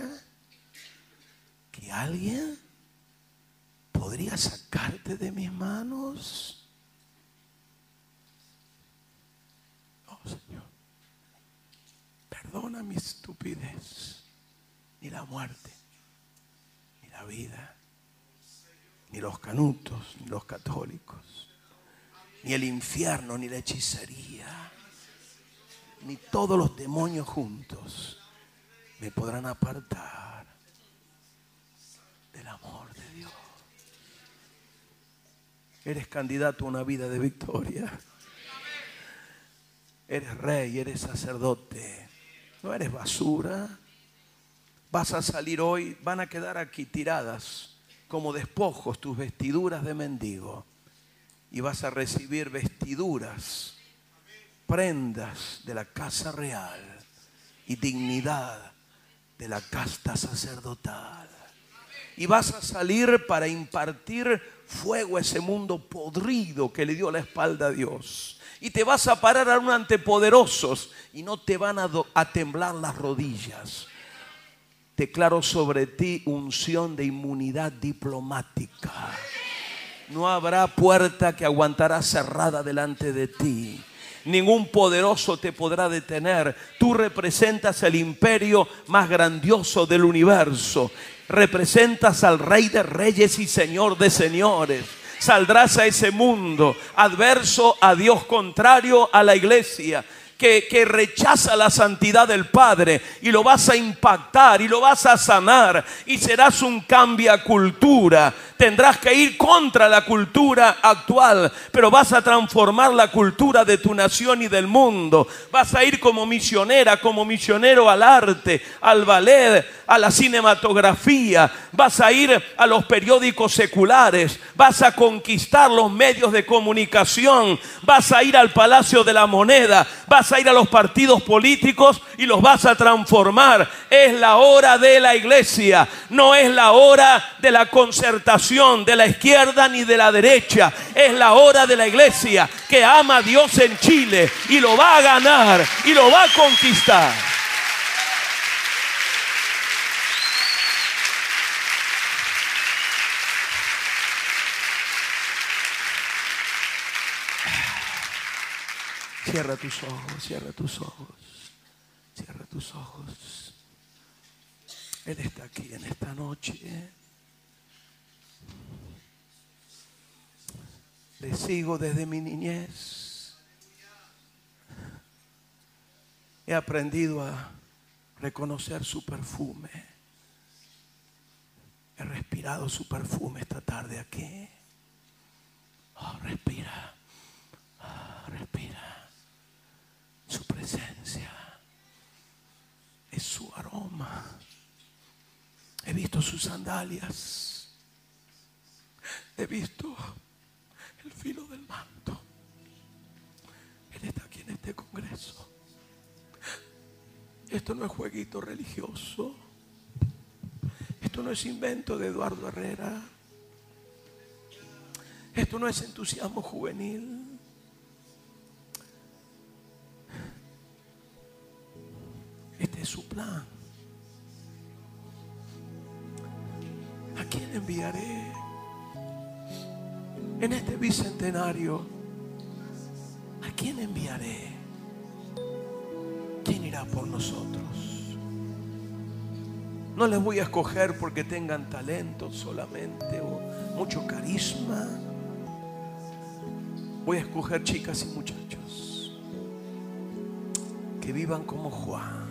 que alguien podría sacarte de mis manos? No, Señor. Perdona mi estupidez, ni la muerte, ni la vida, ni los canutos, ni los católicos, ni el infierno, ni la hechicería ni todos los demonios juntos me podrán apartar del amor de Dios. Eres candidato a una vida de victoria. Eres rey, eres sacerdote. No eres basura. Vas a salir hoy, van a quedar aquí tiradas como despojos tus vestiduras de mendigo. Y vas a recibir vestiduras prendas de la casa real y dignidad de la casta sacerdotal. y vas a salir para impartir fuego a ese mundo podrido que le dio la espalda a Dios. Y te vas a parar a un ante poderosos y no te van a, a temblar las rodillas. Declaro sobre ti unción de inmunidad diplomática. No habrá puerta que aguantará cerrada delante de ti. Ningún poderoso te podrá detener. Tú representas el imperio más grandioso del universo. Representas al Rey de Reyes y Señor de Señores. Saldrás a ese mundo adverso a Dios, contrario a la iglesia que, rechaza la santidad del Padre y lo vas a impactar y lo vas a sanar y serás un cambia cultura. Tendrás que ir contra la cultura actual, pero vas a transformar la cultura de tu nación y del mundo. Vas a ir como misionera, como misionero al arte, al ballet, a la cinematografía. Vas a ir a los periódicos seculares. Vas a conquistar los medios de comunicación. Vas a ir al Palacio de la Moneda. Vas ir a los partidos políticos y los vas a transformar. Es la hora de la iglesia, no es la hora de la concertación de la izquierda ni de la derecha. Es la hora de la iglesia que ama a Dios en Chile y lo va a ganar y lo va a conquistar. Cierra tus ojos, cierra tus ojos, cierra tus ojos. Él está aquí en esta noche. Le sigo desde mi niñez. He aprendido a reconocer su perfume. He respirado su perfume esta tarde aquí. Oh, respira. Oh, respira su presencia, es su aroma. He visto sus sandalias, he visto el filo del manto. Él está aquí en este congreso. Esto no es jueguito religioso. Esto no es invento de Eduardo Herrera. Esto no es entusiasmo juvenil. Su plan. ¿A quién enviaré? En este bicentenario, ¿a quién enviaré? ¿Quién irá por nosotros? No les voy a escoger porque tengan talento solamente o mucho carisma. Voy a escoger chicas y muchachos que vivan como Juan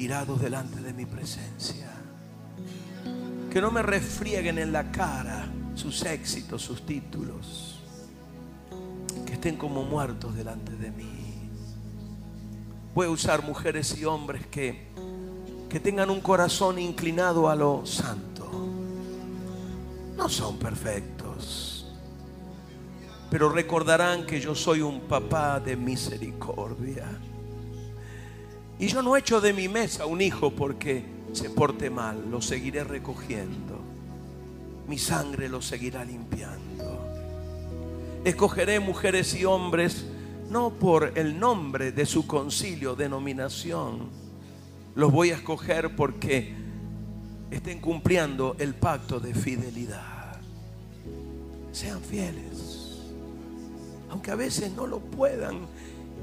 tirados delante de mi presencia. Que no me refrieguen en la cara sus éxitos, sus títulos. Que estén como muertos delante de mí. Voy a usar mujeres y hombres que, que tengan un corazón inclinado a lo santo. No son perfectos. Pero recordarán que yo soy un papá de misericordia y yo no echo de mi mesa un hijo porque se porte mal, lo seguiré recogiendo. Mi sangre lo seguirá limpiando. Escogeré mujeres y hombres no por el nombre de su concilio, denominación. Los voy a escoger porque estén cumpliendo el pacto de fidelidad. Sean fieles. Aunque a veces no lo puedan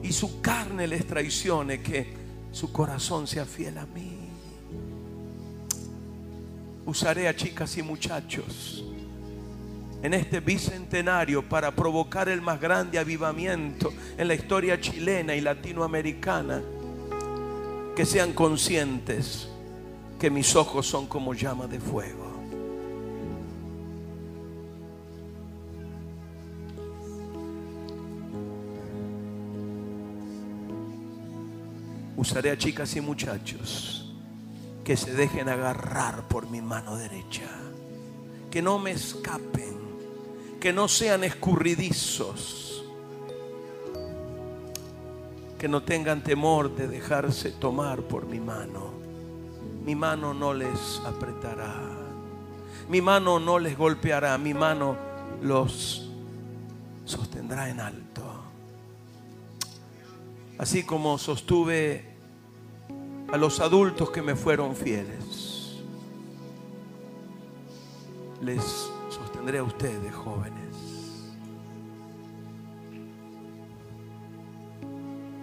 y su carne les traicione, que su corazón sea fiel a mí. Usaré a chicas y muchachos en este bicentenario para provocar el más grande avivamiento en la historia chilena y latinoamericana. Que sean conscientes que mis ojos son como llama de fuego. Usaré a chicas y muchachos que se dejen agarrar por mi mano derecha. Que no me escapen. Que no sean escurridizos. Que no tengan temor de dejarse tomar por mi mano. Mi mano no les apretará. Mi mano no les golpeará. Mi mano los sostendrá en alto. Así como sostuve a los adultos que me fueron fieles. Les sostendré a ustedes, jóvenes.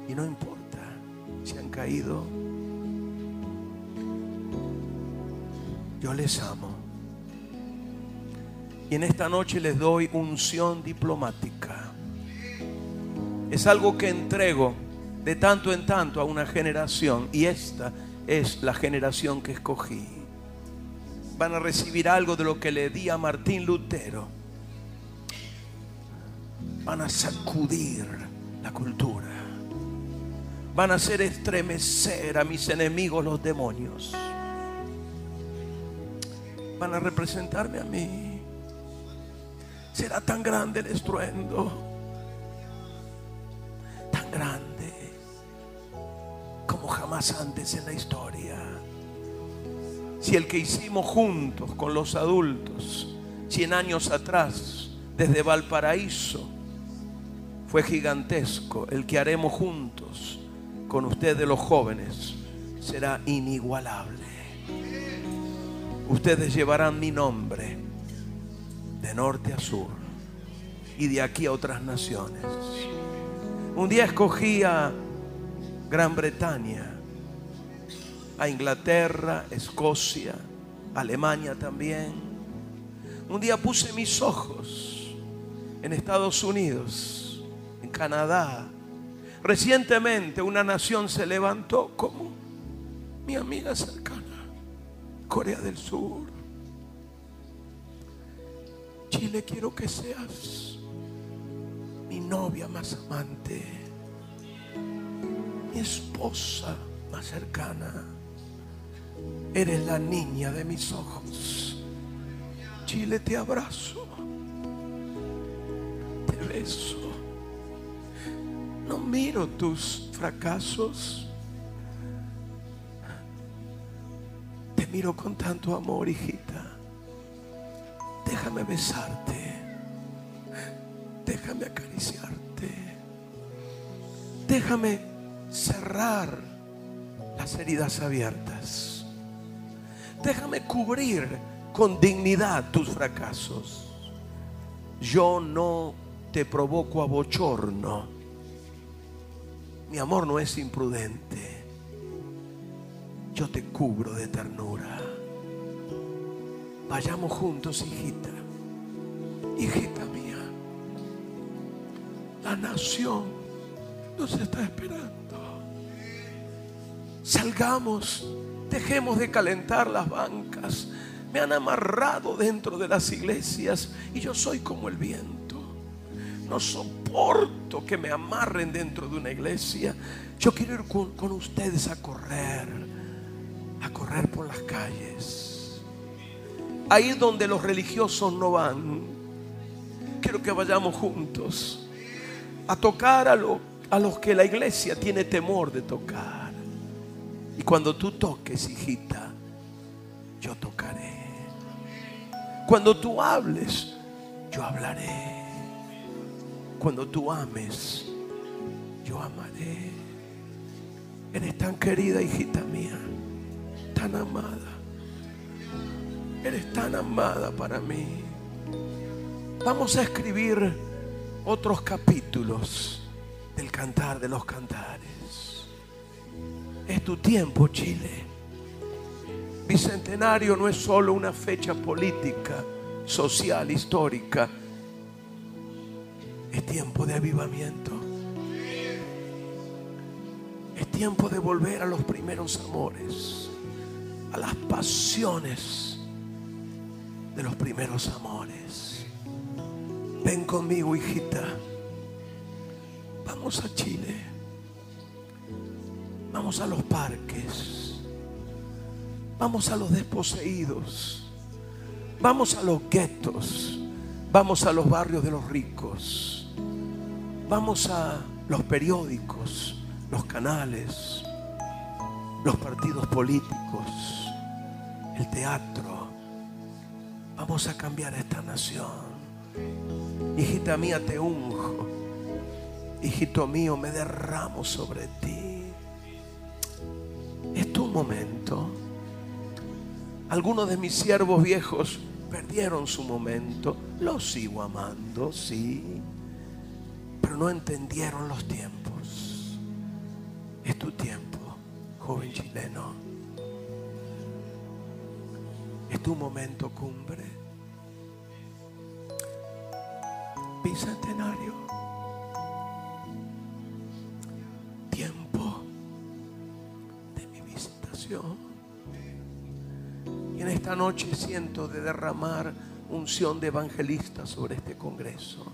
Y no importa si han caído. Yo les amo. Y en esta noche les doy unción diplomática. Es algo que entrego de tanto en tanto a una generación. Y esta es la generación que escogí. Van a recibir algo de lo que le di a Martín Lutero. Van a sacudir la cultura. Van a hacer estremecer a mis enemigos los demonios. Van a representarme a mí. Será tan grande el estruendo. Tan grande como jamás antes en la historia. Si el que hicimos juntos con los adultos 100 años atrás desde Valparaíso fue gigantesco, el que haremos juntos con ustedes los jóvenes será inigualable. Ustedes llevarán mi nombre de norte a sur y de aquí a otras naciones. Un día escogí a Gran Bretaña, a Inglaterra, Escocia, Alemania también. Un día puse mis ojos en Estados Unidos, en Canadá. Recientemente una nación se levantó como mi amiga cercana, Corea del Sur. Chile, quiero que seas mi novia más amante, mi esposa más cercana. Eres la niña de mis ojos. Chile, te abrazo, te beso. No miro tus fracasos. Te miro con tanto amor, hijita. Déjame besarte. Déjame acariciarte. Déjame cerrar las heridas abiertas. Déjame cubrir con dignidad tus fracasos. Yo no te provoco a bochorno. Mi amor no es imprudente. Yo te cubro de ternura. Vayamos juntos, hijita. Hijita mía. La nación nos está esperando. Salgamos, dejemos de calentar las bancas. Me han amarrado dentro de las iglesias y yo soy como el viento. No soporto que me amarren dentro de una iglesia. Yo quiero ir con, ustedes a correr, a correr por las calles. Ahí donde los religiosos no van. Quiero que vayamos juntos a tocar a los que la iglesia tiene temor de tocar. Y cuando tú toques, hijita, yo tocaré. Cuando tú hables, yo hablaré. Cuando tú ames, yo amaré. Eres tan querida, hijita mía, tan amada. Eres tan amada para mí. Vamos a escribir otros capítulos del cantar de los cantares. Es tu tiempo, Chile. Bicentenario no es solo una fecha política, social, histórica. Es tiempo de avivamiento. Es tiempo de volver a los primeros amores, a las pasiones de los primeros amores. Ven conmigo, hijita. Vamos a Chile. Vamos a los parques. Vamos a los desposeídos. Vamos a los guetos. Vamos a los barrios de los ricos. Vamos a los periódicos, los canales, los partidos políticos. el teatro. Vamos a cambiar esta nación. Hijita mía, te unjo. Hijito mío, me derramo sobre ti. Es tu momento. Algunos de mis siervos viejos perdieron su momento. Los sigo amando, sí. Pero no entendieron los tiempos. Es tu tiempo, joven chileno. Es tu momento cumbre. Bicentenario. Y en esta noche siento de derramar unción de evangelista sobre este congreso.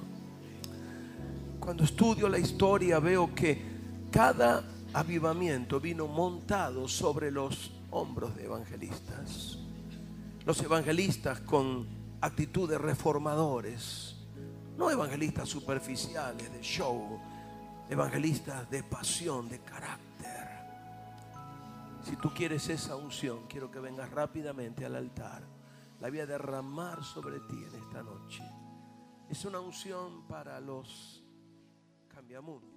Cuando estudio la historia veo que cada avivamiento vino montado sobre los hombros de evangelistas. Los evangelistas con actitud de reformadores, no evangelistas superficiales de show, evangelistas de pasión, de carácter. Si tú quieres esa unción, quiero que vengas rápidamente al altar. La voy a derramar sobre ti en esta noche. Es una unción para los cambiamundos.